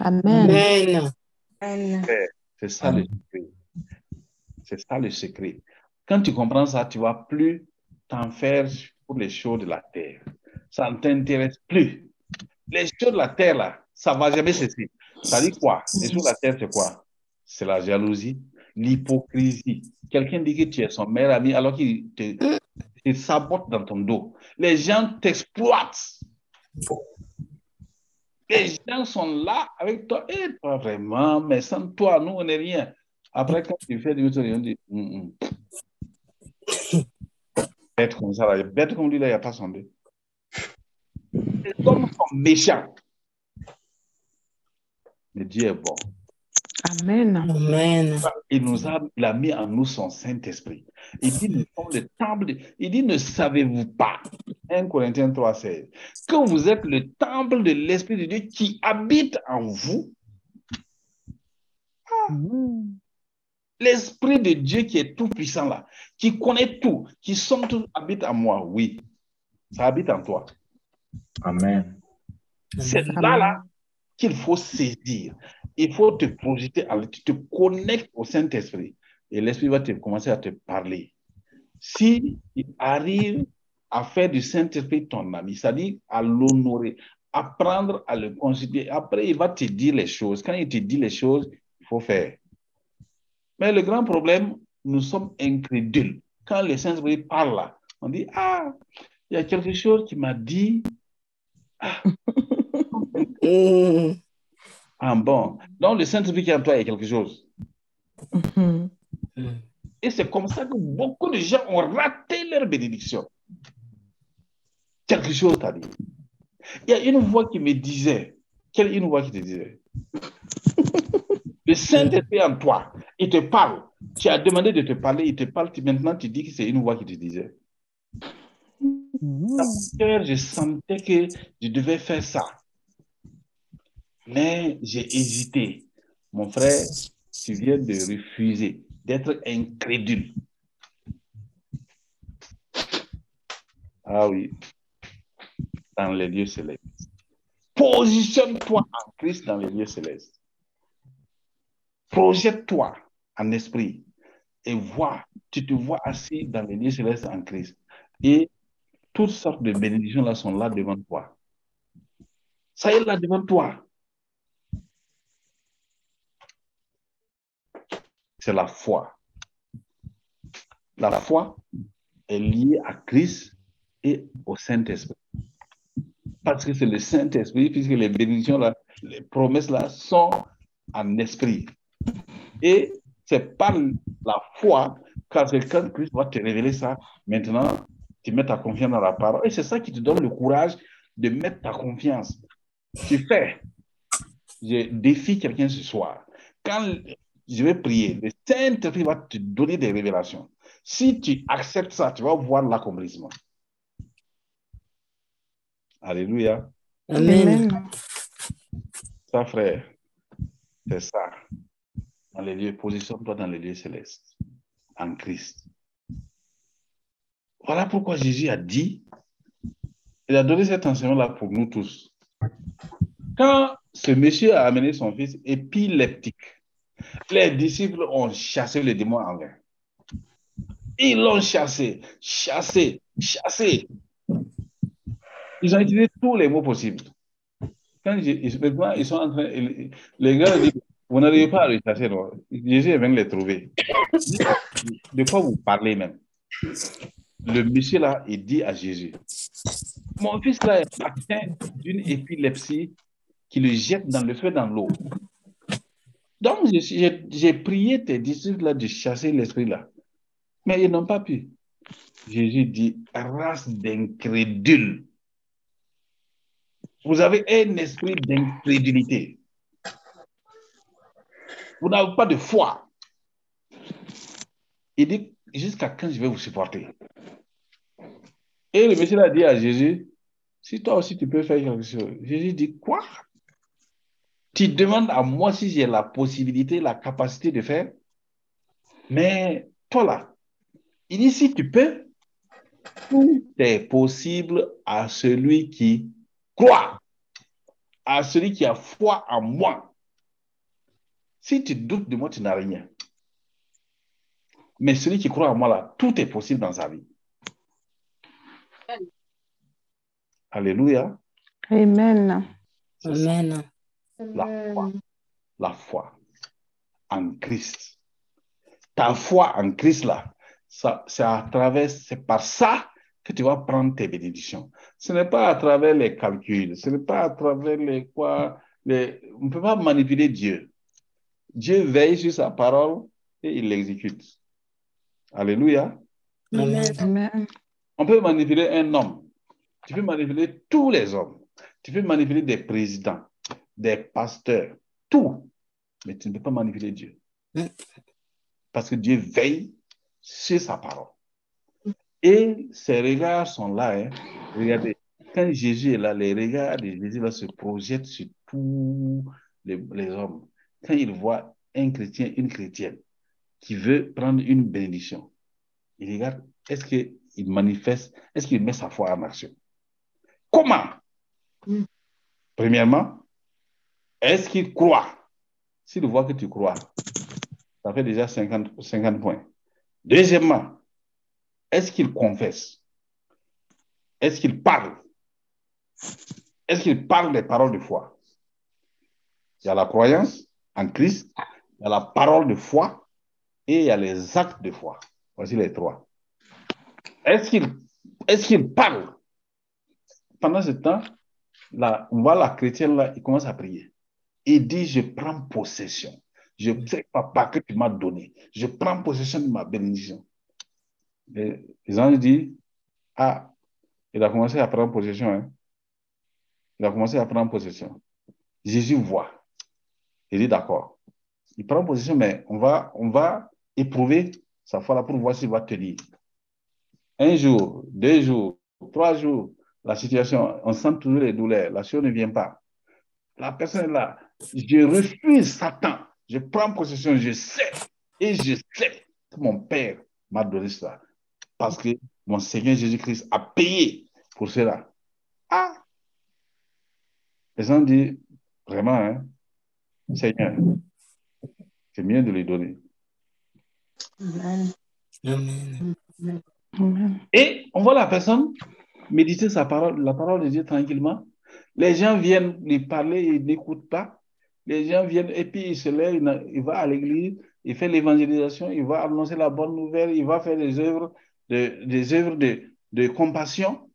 Amen. Amen. C'est ça le. C'est ça le secret. Quand tu comprends ça, tu ne vas plus t'en faire pour les choses de la terre. Ça ne t'intéresse plus. Les choses de la terre, là, ça ne va jamais cesser. Ça dit quoi? Les choses de la terre, c'est quoi? C'est la jalousie, l'hypocrisie. Quelqu'un dit que tu es son meilleur ami alors qu'il te, te sabote dans ton dos. Les gens t'exploitent. Les gens sont là avec toi. Et pas vraiment, mais sans toi, nous, on n'est rien. Après, quand tu fais du on dit, Hum, hum. Bête comme ça, là. bête comme lui, là, il n'y a pas son deux. Les hommes sont méchants. Mais Dieu est bon. Amen. Amen. Il nous a, il a mis en nous son Saint-Esprit. Il dit, nous sommes le temple. de- il dit, ne savez-vous pas, 1 Corinthiens 3, 16, que vous êtes le temple de l'Esprit de Dieu qui habite en vous. Mm. L'Esprit de Dieu qui est tout puissant là, qui connaît tout, qui sont tous, habite en moi. Oui, ça habite en toi. Amen. C'est là, là qu'il faut saisir. Il faut te projeter, tu te connectes au Saint-Esprit et l'Esprit va te commencer à te parler. Si il arrive à faire du Saint-Esprit ton ami, c'est-à-dire à l'honorer, apprendre à le considérer, après il va te dire les choses. Quand il te dit les choses, il faut faire. Mais le grand problème, nous sommes incrédules. Quand le Saint-Esprit parle là, on dit, ah, il y a quelque chose qui m'a dit, Mm. Ah bon. Donc le Saint-Esprit qui est en toi, il y a quelque chose. Mhm. Et c'est comme ça que beaucoup de gens ont raté leur bénédiction. Quelque chose t'a dit. Il y a une voix qui me disait, quelle une voix qui te disait? Le Saint-Esprit en toi, il te parle. Tu as demandé de te parler, il te parle, tu- maintenant tu dis que c'est une voix qui te disait. Dans mon cœur, je sentais que je devais faire ça. Mais j'ai hésité. Mon frère, tu viens de refuser, d'être incrédule. Ah oui, dans les lieux célestes. Positionne-toi en Christ dans les lieux célestes. Projette-toi en esprit et vois, tu te vois assis dans les lieux célestes en Christ. Et toutes sortes de bénédictions là sont là devant toi. Ça est là devant toi. C'est la foi. La foi est liée à Christ et au Saint-Esprit. Parce que c'est le Saint-Esprit, puisque les bénédictions là, les promesses là sont en esprit. Et c'est par la foi, car c'est quand Christ va te révéler ça, maintenant, tu mets ta confiance dans la parole. Et c'est ça qui te donne le courage de mettre ta confiance. Tu fais. Je défie quelqu'un ce soir. Quand je vais prier, le Saint-Esprit va te donner des révélations. Si tu acceptes ça, tu vas voir l'accomplissement. Alléluia. Amen. Ça, frère, c'est ça. Dans les lieux, positionne-toi dans les lieux célestes, en Christ. Voilà pourquoi Jésus a dit, il a donné cet enseignement-là pour nous tous. Quand ce monsieur a amené son fils épileptique, les disciples ont chassé le démon en vain. Ils l'ont chassé, chassé, chassé. Ils ont utilisé tous les mots possibles. Quand ils, sont en train, les gars disent, vous n'arrivez pas à les chasser, non? Jésus est venu les trouver. De quoi vous parlez même? Le monsieur là, il dit à Jésus, mon fils là est atteint d'une épilepsie qui le jette dans le feu, dans l'eau. Donc, j'ai prié tes disciples là de chasser l'esprit là. Mais ils n'ont pas pu. Jésus dit, race d'incrédules. Vous avez un esprit d'incrédulité. Vous n'avez pas de foi. Il dit, jusqu'à quand je vais vous supporter? Et le monsieur a dit à Jésus, si toi aussi tu peux faire quelque chose. Jésus dit, quoi? Tu demandes à moi si j'ai la possibilité, la capacité de faire? Mais toi là, il dit, si tu peux, tout est possible à celui qui croit, à celui qui a foi en moi. Si tu doutes de moi, tu n'as rien. Mais celui qui croit en moi, là, tout est possible dans sa vie. Alléluia. Amen. Amen. La foi. La foi en Christ. Ta foi en Christ, là, ça, c'est à travers, c'est par ça que tu vas prendre tes bénédictions. Ce n'est pas à travers les calculs, ce n'est pas à travers les quoi, les, on ne peut pas manipuler Dieu. Dieu veille sur sa parole et il l'exécute. Alléluia. Amen. On peut manipuler un homme. Tu peux manipuler tous les hommes. Tu peux manipuler des présidents, des pasteurs, tout. Mais tu ne peux pas manipuler Dieu. Mm. Parce que Dieu veille sur sa parole. Et ses regards sont là. hein. Regardez, quand Jésus est là, les regards de Jésus là, se projettent sur tous les, les hommes. Quand il voit un chrétien, une chrétienne qui veut prendre une bénédiction, il regarde, est-ce qu'il manifeste, est-ce qu'il met sa foi en action? Comment? Mm. Premièrement, est-ce qu'il croit? S'il voit que tu crois, ça fait déjà 50, 50 points. Deuxièmement, est-ce qu'il confesse? Est-ce qu'il parle? Est-ce qu'il parle des paroles de foi? Il y a la croyance en Christ, il y a la parole de foi et il y a les actes de foi. Voici les trois. Est-ce qu'il parle? Pendant ce temps, là, on voit la chrétienne là, il commence à prier. Il dit, je prends possession. Je sais, papa, que tu m'as donné. Je prends possession de ma bénédiction. Les anges disent, ah, il a commencé à prendre possession. hein. Il a commencé à prendre possession. Jésus voit. Il dit, d'accord. Il prend possession, mais on va, on va éprouver sa foi là pour voir s'il va tenir. Un jour, deux jours, trois jours, la situation, on sent toujours les douleurs. La chose ne vient pas. La personne est là. Je refuse Satan. Je prends possession. Je sais. Et je sais que mon Père m'a donné cela. Parce que mon Seigneur Jésus-Christ a payé pour cela. Ah! Les gens disent, vraiment, hein, Seigneur, c'est mieux de lui donner. Amen. Et on voit la personne méditer sa parole, la parole de Dieu tranquillement. Les gens viennent lui parler, ils n'écoutent pas. Les gens viennent et puis il se lève, il va à l'église, il fait l'évangélisation, il va annoncer la bonne nouvelle, il va faire des œuvres de, des œuvres de, de compassion.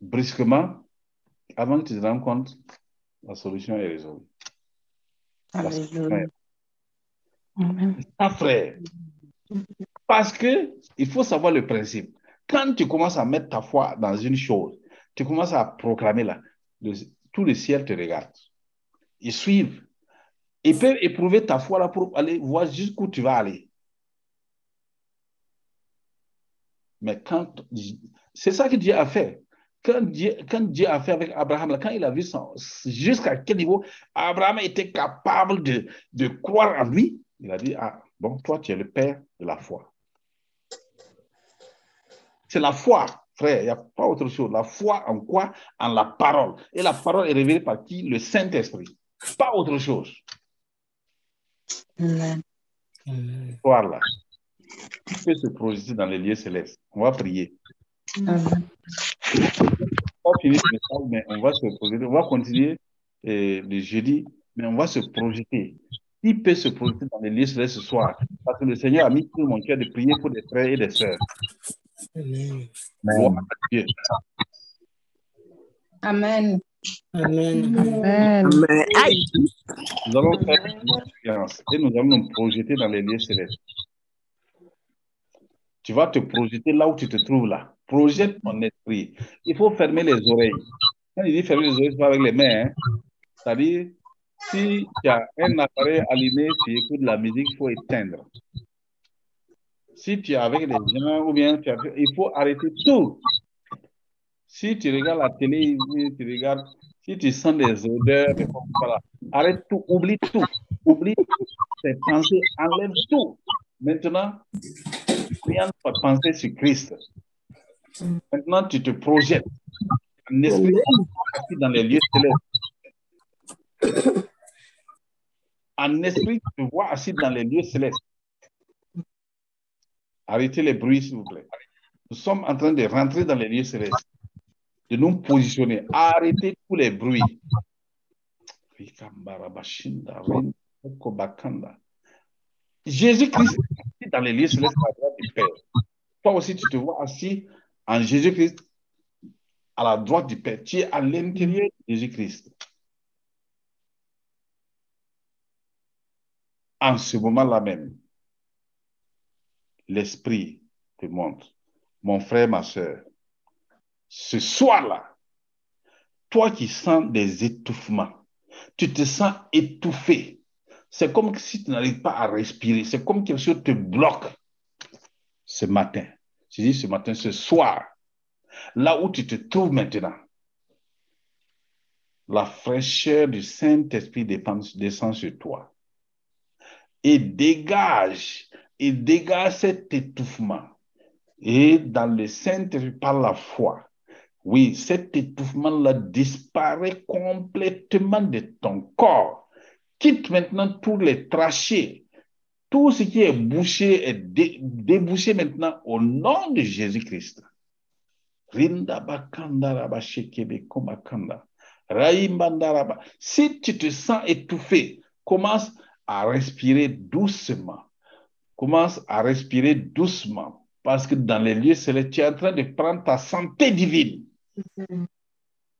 Brusquement, avant que tu te rendes compte, la solution est résolue. Alléluia. est Amen. ça, frère. Parce que il faut savoir le principe. Quand tu commences à mettre ta foi dans une chose, tu commences à proclamer là, le- tout le ciel te regarde. Ils suivent. Ils peuvent éprouver ta foi là pour aller voir jusqu'où tu vas aller. Mais quand c'est ça que Dieu a fait. Quand Dieu, quand Dieu a fait avec Abraham, là, quand il a vu jusqu'à quel niveau Abraham était capable de, de croire en lui, il a dit, ah, bon, toi, tu es le père de la foi. C'est la foi, frère, il n'y a pas autre chose. La foi en quoi? En la parole. Et la parole est révélée par qui? Le Saint-Esprit. Pas autre chose. Amen. Amen. Toi, là, tu peux se projeter dans les lieux célestes. On va prier. On va finir ce message, mais on va se projeter. On va continuer euh, le jeudi, mais on va se projeter. Qui peut se projeter dans les lieux célestes ce soir? Parce que le Seigneur a mis sur mon cœur de prier pour des frères et des sœurs. Amen. Amen. Amen. Amen. Nous allons faire une expérience et nous allons nous projeter dans les lieux célestes. Tu vas te projeter là où tu te trouves là. Projette ton Il faut fermer les oreilles. Quand il dit fermer les oreilles, c'est pas avec les mains. hein. C'est-à-dire, si tu as un appareil allumé, tu écoutes la musique, il faut éteindre. Si tu es avec les gens ou bien il faut arrêter tout. Si tu regardes la télé, tu regardes, si tu sens des odeurs, arrête tout, oublie tout, oublie tes pensées, enlève tout. Maintenant, rien ne penser sur Christ. Maintenant, tu te projettes. Un esprit dans les lieux célestes. En esprit, tu te vois assis dans les lieux célestes. Arrêtez les bruits, s'il vous plaît. Nous sommes en train de rentrer dans les lieux célestes, de nous positionner. Arrêtez tous les bruits. Jésus-Christ est assis dans les lieux célestes à la droite du Père. Toi aussi, tu te vois assis en Jésus-Christ à la droite du Père. Tu es à l'intérieur de Jésus-Christ. En ce moment-là même, l'Esprit te montre, mon frère, ma soeur, ce soir-là, toi qui sens des étouffements, tu te sens étouffé. C'est comme si tu n'arrives pas à respirer. C'est comme quelque chose te bloque ce matin. Je dis ce matin, ce soir, là où tu te trouves maintenant, la fraîcheur du Saint-Esprit descend sur toi et dégage, et dégage cet étouffement. Et dans le Saint-Esprit, par la foi, oui, cet étouffement-là disparaît complètement de ton corps. Quitte maintenant tous les trachés. Tout ce qui est bouché est dé- débouché maintenant au nom de Jésus-Christ. Si tu te sens étouffé, commence à respirer doucement. Commence à respirer doucement. Parce que dans les lieux célestes, tu es en train de prendre ta santé divine.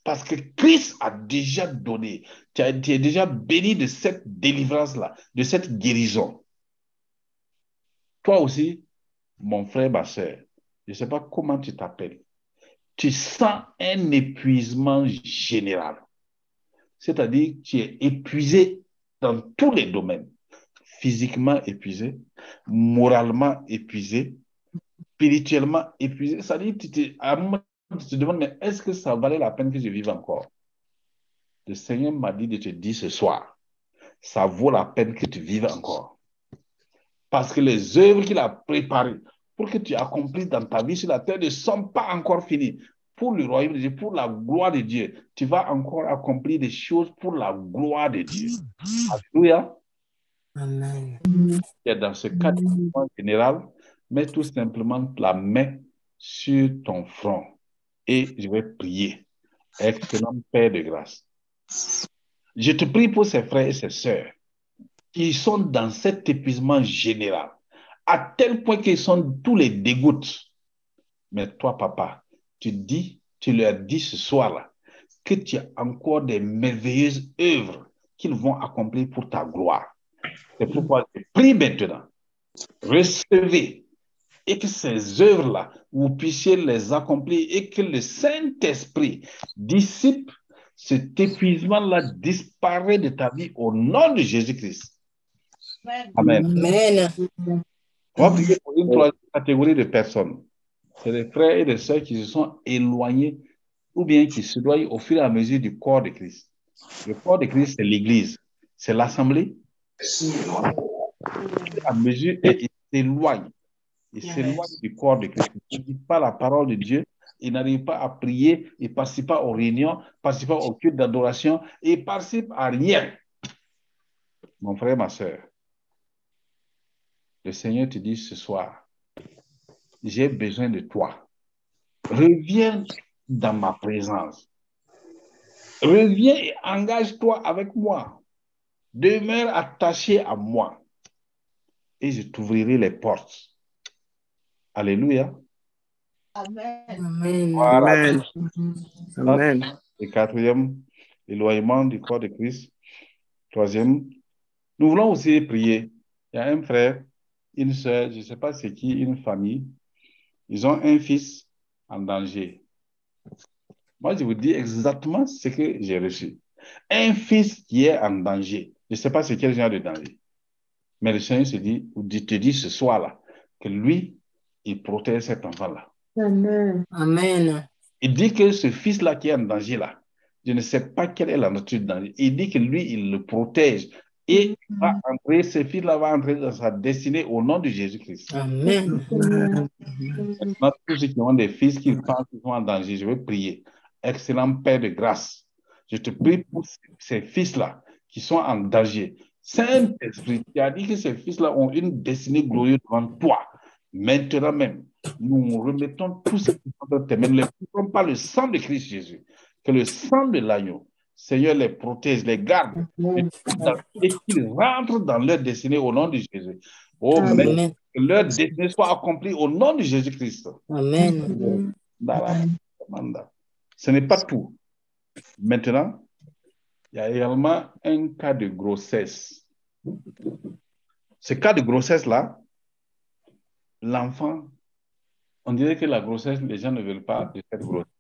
Parce que Christ a déjà donné. Tu, as- tu es déjà béni de cette délivrance-là, de cette guérison. Toi aussi, mon frère, ma soeur, je ne sais pas comment tu t'appelles. Tu sens un épuisement général. C'est-à-dire que tu es épuisé dans tous les domaines. Physiquement épuisé, moralement épuisé, spirituellement épuisé. C'est-à-dire que tu te, demandes, mais est-ce que ça valait la peine que je vive encore? Le Seigneur m'a dit de te dire ce soir, ça vaut la peine que tu vives encore. Parce que les œuvres qu'il a préparées pour que tu accomplisses dans ta vie sur la terre ne sont pas encore finies. Pour le royaume de Dieu, pour la gloire de Dieu, tu vas encore accomplir des choses pour la gloire de Dieu. Alléluia. Amen. Et dans ce cadre général, mets tout simplement la main sur ton front et je vais prier. Excellent Père de grâce. Je te prie pour ces frères et ces sœurs qui sont dans cet épuisement général, à tel point qu'ils sont tous les dégoûts. Mais toi, papa, tu dis, tu leur dis ce soir-là que tu as encore des merveilleuses œuvres qu'ils vont accomplir pour ta gloire. C'est pourquoi je prie maintenant, recevez et que ces œuvres-là, vous puissiez les accomplir et que le Saint-Esprit dissipe cet épuisement-là, disparaît de ta vie au nom de Jésus-Christ. Amen. Amen. On va prier pour une troisième catégorie de personnes. C'est les frères et les sœurs qui se sont éloignés ou bien qui s'éloignent au fur et à mesure du corps de Christ. Le corps de Christ, c'est l'Église, c'est l'Assemblée. À mesure et il s'éloigne. Il s'éloigne du corps de Christ. Il ne dit pas la parole de Dieu. Il n'arrive pas à prier. Il ne participe pas aux réunions, il ne participe pas au culte d'adoration. Il ne participe à rien. Mon frère, ma soeur, le Seigneur te dit ce soir, j'ai besoin de toi. Reviens dans ma présence. Reviens et engage-toi avec moi. Demeure attaché à moi. Et je t'ouvrirai les portes. Alléluia. Amen. Amen. Voilà. Amen. Amen. Et quatrième, l'éloignement du corps de Christ. Troisième, nous voulons aussi prier. Il y a un frère, une soeur, je ne sais pas c'est qui, une famille. Ils ont un fils en danger. Moi, je vous dis exactement ce que j'ai reçu. Un fils qui est en danger. Je ne sais pas c'est quel genre de danger. Mais le Seigneur se dit, ou te dit ce soir-là, que lui, il protège cet enfant-là. Amen. Amen. Il dit que ce fils-là qui est en danger là, je ne sais pas quelle est la nature de danger. Il dit que lui, il le protège. Et il va entrer, ce fils-là va entrer dans sa destinée au nom de Jésus-Christ. Amen. Maintenant, tous ceux qui ont des fils qui pensent qu'ils sont en danger, je vais prier. Excellent Père de grâce, je te prie pour ces fils-là qui sont en danger. Saint-Esprit, tu as dit que ces fils-là ont une destinée glorieuse devant toi. Maintenant même, nous remettons tous ces fils entre tes mains. Ne pas le sang de Christ Jésus. Que le sang de l'agneau, Seigneur, les protège, les garde et qu'ils rentrent dans leur destinée au nom de Jésus. Oh, Amen. que leur destinée soit accomplie au nom de Jésus-Christ. Amen. Ce n'est pas tout. Maintenant, il y a également un cas de grossesse. Ce cas de grossesse-là, l'enfant, on dirait que la grossesse, les gens ne veulent pas de cette grossesse.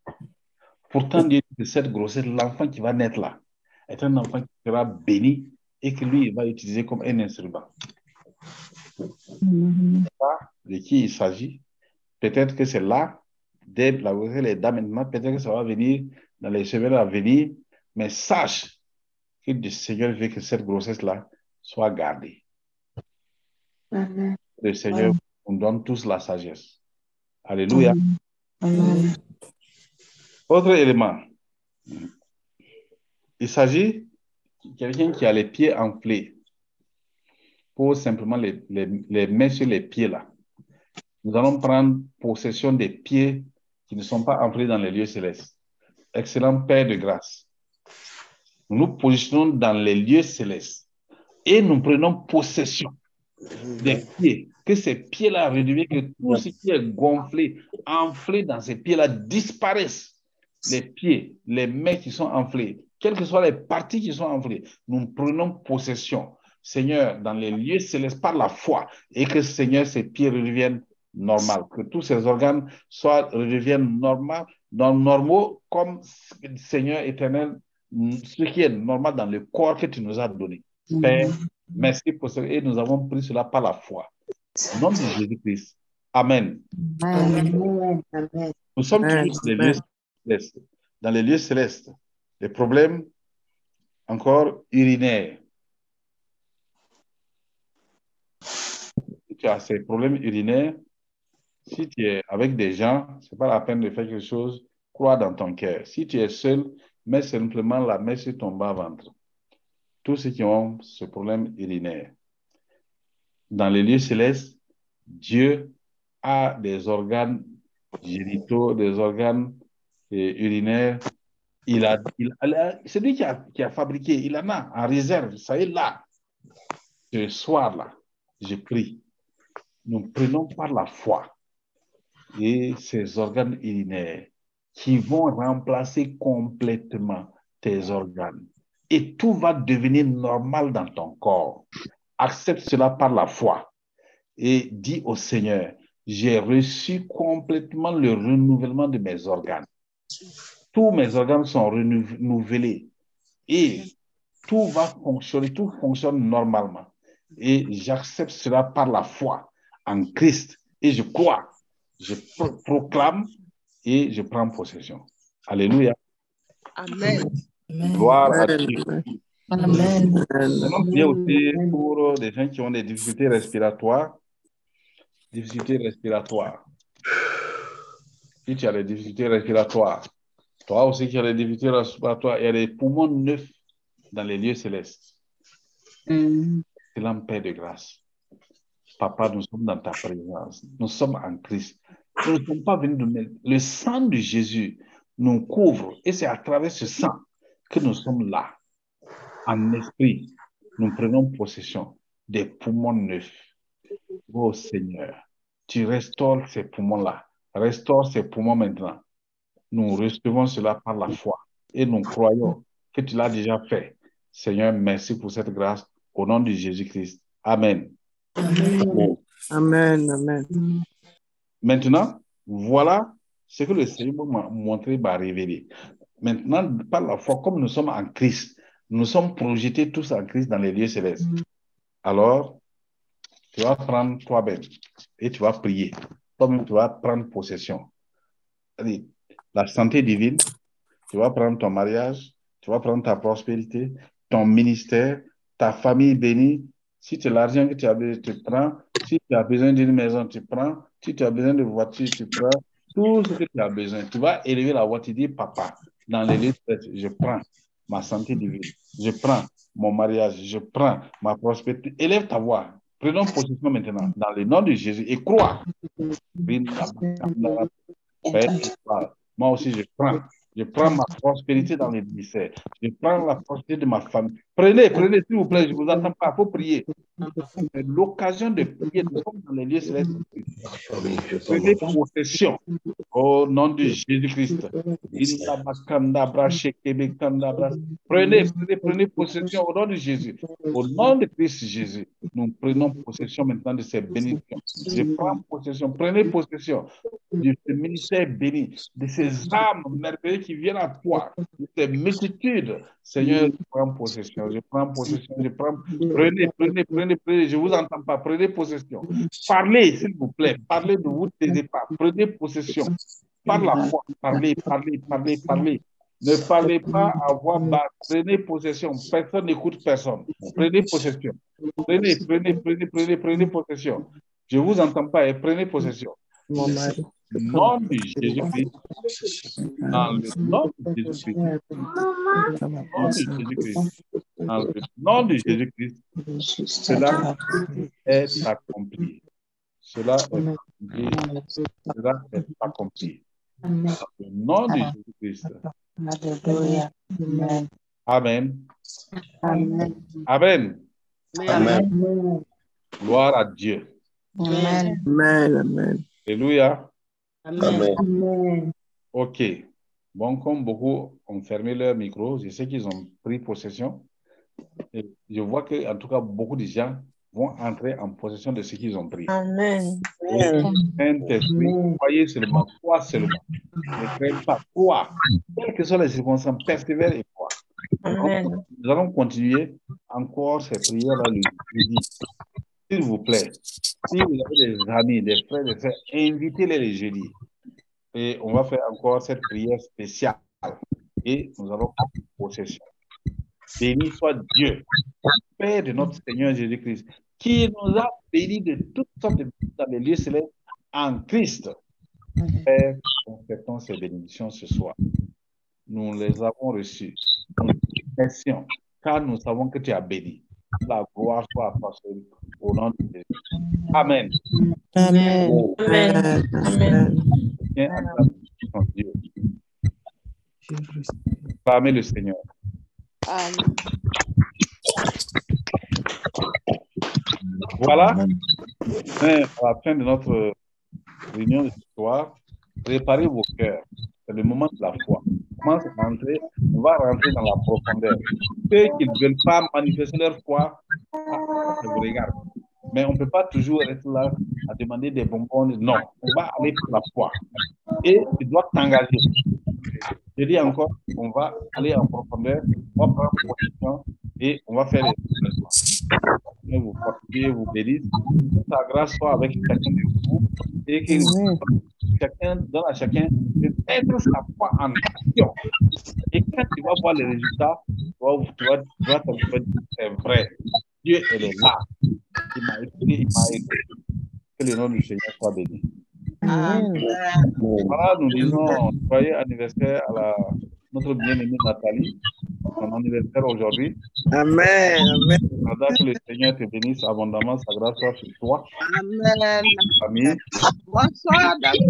Pourtant, Dieu dit que cette grossesse, l'enfant qui va naître là, est un enfant qui sera béni et que lui, il va utiliser comme un instrument. De qui il s'agit Peut-être que c'est là, dès la grossesse, les dames maintenant, peut-être que ça va venir dans les semaines à venir, mais sache que le Seigneur veut que cette grossesse-là soit gardée. Amen. Le Seigneur nous donne tous la sagesse. Alléluia. Amen. Autre élément. Il s'agit de quelqu'un qui a les pieds enflés. Pose simplement les, les, les mains sur les pieds là. Nous allons prendre possession des pieds qui ne sont pas enflés dans les lieux célestes. Excellent Père de grâce. Nous nous positionnons dans les lieux célestes et nous prenons possession des pieds. Que ces pieds-là redeviennent, que tout ce qui est gonflé, enflé dans ces pieds-là disparaissent. Les pieds, les mains qui sont enflés, quelles que soient les parties qui sont enflées, nous prenons possession, Seigneur, dans les lieux célestes par la foi et que, Seigneur, ces pieds redeviennent normaux, que tous ces organes soient, redeviennent normaux, normaux comme, Seigneur éternel, ce qui est normal dans le corps que tu nous as donné. Père, merci pour cela et nous avons pris cela par la foi. Au nom de Jésus-Christ. Amen. Amen. Amen. Nous sommes Amen. tous les lieux Dans les lieux célestes, les problèmes encore urinaires. Si tu as ces problèmes urinaires, si tu es avec des gens, ce n'est pas la peine de faire quelque chose, crois dans ton cœur. Si tu es seul, mets simplement la main sur ton bas-ventre. Tous ceux qui ont ce problème urinaire. Dans les lieux célestes, Dieu a des organes génitaux, des organes urinaires. Il a, il a- c'est lui qui a, qui a fabriqué, il en a en réserve, ça est là. Ce soir-là, je prie. Nous prenons par la foi et ces organes urinaires qui vont remplacer complètement tes organes. Et tout va devenir normal dans ton corps. Accepte cela par la foi et dis au Seigneur, j'ai reçu complètement le renouvellement de mes organes. Tous mes organes sont renouvelés et tout va fonctionner, tout fonctionne normalement. Et j'accepte cela par la foi en Christ et je crois, je pro- proclame et je prends possession. Alléluia. Amen. Gloire à Dieu. Amen. Prier aussi pour des gens qui ont des difficultés respiratoires. Difficultés respiratoires. Si tu as des difficultés respiratoires, toi aussi qui as des difficultés respiratoires, il y a des poumons neufs dans les lieux célestes. Mm. C'est l'empire de grâce. Papa, nous sommes dans ta présence. Nous sommes en Christ. Nous ne sommes pas venus de nous. Le sang de Jésus nous couvre et c'est à travers ce sang que nous sommes là. En esprit, nous prenons possession des poumons neufs. Oh Seigneur, tu restaures ces poumons-là. Restaure ces poumons maintenant. Nous recevons cela par la foi et nous croyons que tu l'as déjà fait. Seigneur, merci pour cette grâce. Au nom de Jésus-Christ. Amen. Amen. Amen. Maintenant, voilà ce que le Seigneur m'a montré, m'a révélé. Maintenant, par la foi, comme nous sommes en Christ, nous sommes projetés tous en Christ dans les lieux célestes. Alors, tu vas prendre toi-même et tu vas prier. Toi-même, tu vas prendre possession. La santé divine, tu vas prendre ton mariage, tu vas prendre ta prospérité, ton ministère, ta famille bénie. Si tu as l'argent que tu as besoin, tu prends. Si tu as besoin d'une maison, tu prends. Si tu as besoin de voiture, tu prends. Tout ce que tu as besoin. Tu vas élever la voix, tu dis, papa, dans les célestes, je prends ma santé divine, je prends mon mariage, je prends ma prospérité. Élève ta voix. Prenons possession maintenant dans le nom de Jésus et crois. Moi aussi, je prends. Je prends ma prospérité dans les ministères. Je prends la prospérité de ma famille. Prenez, prenez, s'il vous plaît, je ne vous attends pas. Il faut prier. L'occasion de prier. Nous sommes dans les lieux célestes. Prenez possession au nom de Jésus-Christ. Prenez, prenez, prenez possession au nom de Jésus. Au nom de Christ Jésus, nous prenons possession maintenant de ces bénédictions. Je prends possession. Prenez possession de ce ministère béni, de ces âmes merveilleuses qui viennent à toi, de ces multitudes. Seigneur, prends possession. Je prends possession. Je prends. Prenez, prenez, prenez, prenez. Je ne vous entends pas. Prenez possession. Parlez, s'il vous plaît. Parlez, ne vous taisez pas. Prenez possession. Par la foi. Parlez, parlez, parlez, parlez. Ne parlez pas à voix basse. Prenez possession. Personne n'écoute personne. Prenez possession. Prenez, prenez, prenez, prenez, prenez possession. Je ne vous entends pas. Et prenez possession. Mon mari. Nom de Jésus-Christ. Dans le nom de Jésus-Christ. Nom de Jésus-Christ. Dans le nom de Jésus-Christ. Cela est accompli. Cela est accompli. Cela est accompli. Dans le nom de Jésus-Christ. Alléluia. Amen. Amen. Amen. Amen. Amen. Gloire à Dieu. Amen. Amen. Alléluia. Amen. Amen. OK. Bon, comme beaucoup ont fermé leur micro, je sais qu'ils ont pris possession. Et je vois que, en tout cas, beaucoup de gens vont entrer en possession de ce qu'ils ont pris. Amen. Saint-Esprit, croyez seulement, crois seulement. Ne craignez pas, crois. Quelles que soient les circonstances, persévère et crois. Amen. Nous allons continuer encore ces prières-là. S'il vous plaît, si vous avez des amis, des frères, des frères, invitez-les le jeudi. Et on va faire encore cette prière spéciale. Et nous allons prendre possession. Béni soit Dieu, Père de notre Seigneur Jésus-Christ, qui nous a bénis de toutes sortes de bénédictions dans les lieux célestes en Christ. Père, acceptons ces bénédictions ce soir. Nous les avons reçues. Nous te remercions, car nous savons que tu as béni. La gloire soit seul, au nom de Jésus. Amen. Amen. Oh, Amen. Amen. Dieu. Le Seigneur. Voilà. Mais à la fin de notre réunion de ce soir, préparez vos cœurs. C'est le moment de la foi. On va rentrer dans la profondeur. Ceux qui ne veulent pas manifester leur foi, ah, ça vous regarde. Mais on ne peut pas toujours rester là à demander des bonbons. Non, on va aller pour la foi. Et tu dois t'engager. Je dis encore, on va aller en profondeur, on va prendre position et on va faire les Seigneur vous fortifie, vous bénisse. Que sa grâce soit avec chacun de vous et que chacun donne à chacun de mettre sa foi en action. Et quand tu vas voir les résultats, tu vas, tu vas, tu vas te dire c'est vrai. Dieu, elle est là. Il m'a aidé, il m'a aidé. Que le nom du Seigneur soit béni. Voilà, nous disons joyeux anniversaire à la, notre bien-aimée Nathalie, son anniversaire aujourd'hui. Amen. Amen. Que le Seigneur te bénisse abondamment, sa grâce soit sur toi, Amen. famille. Bonsoir, David.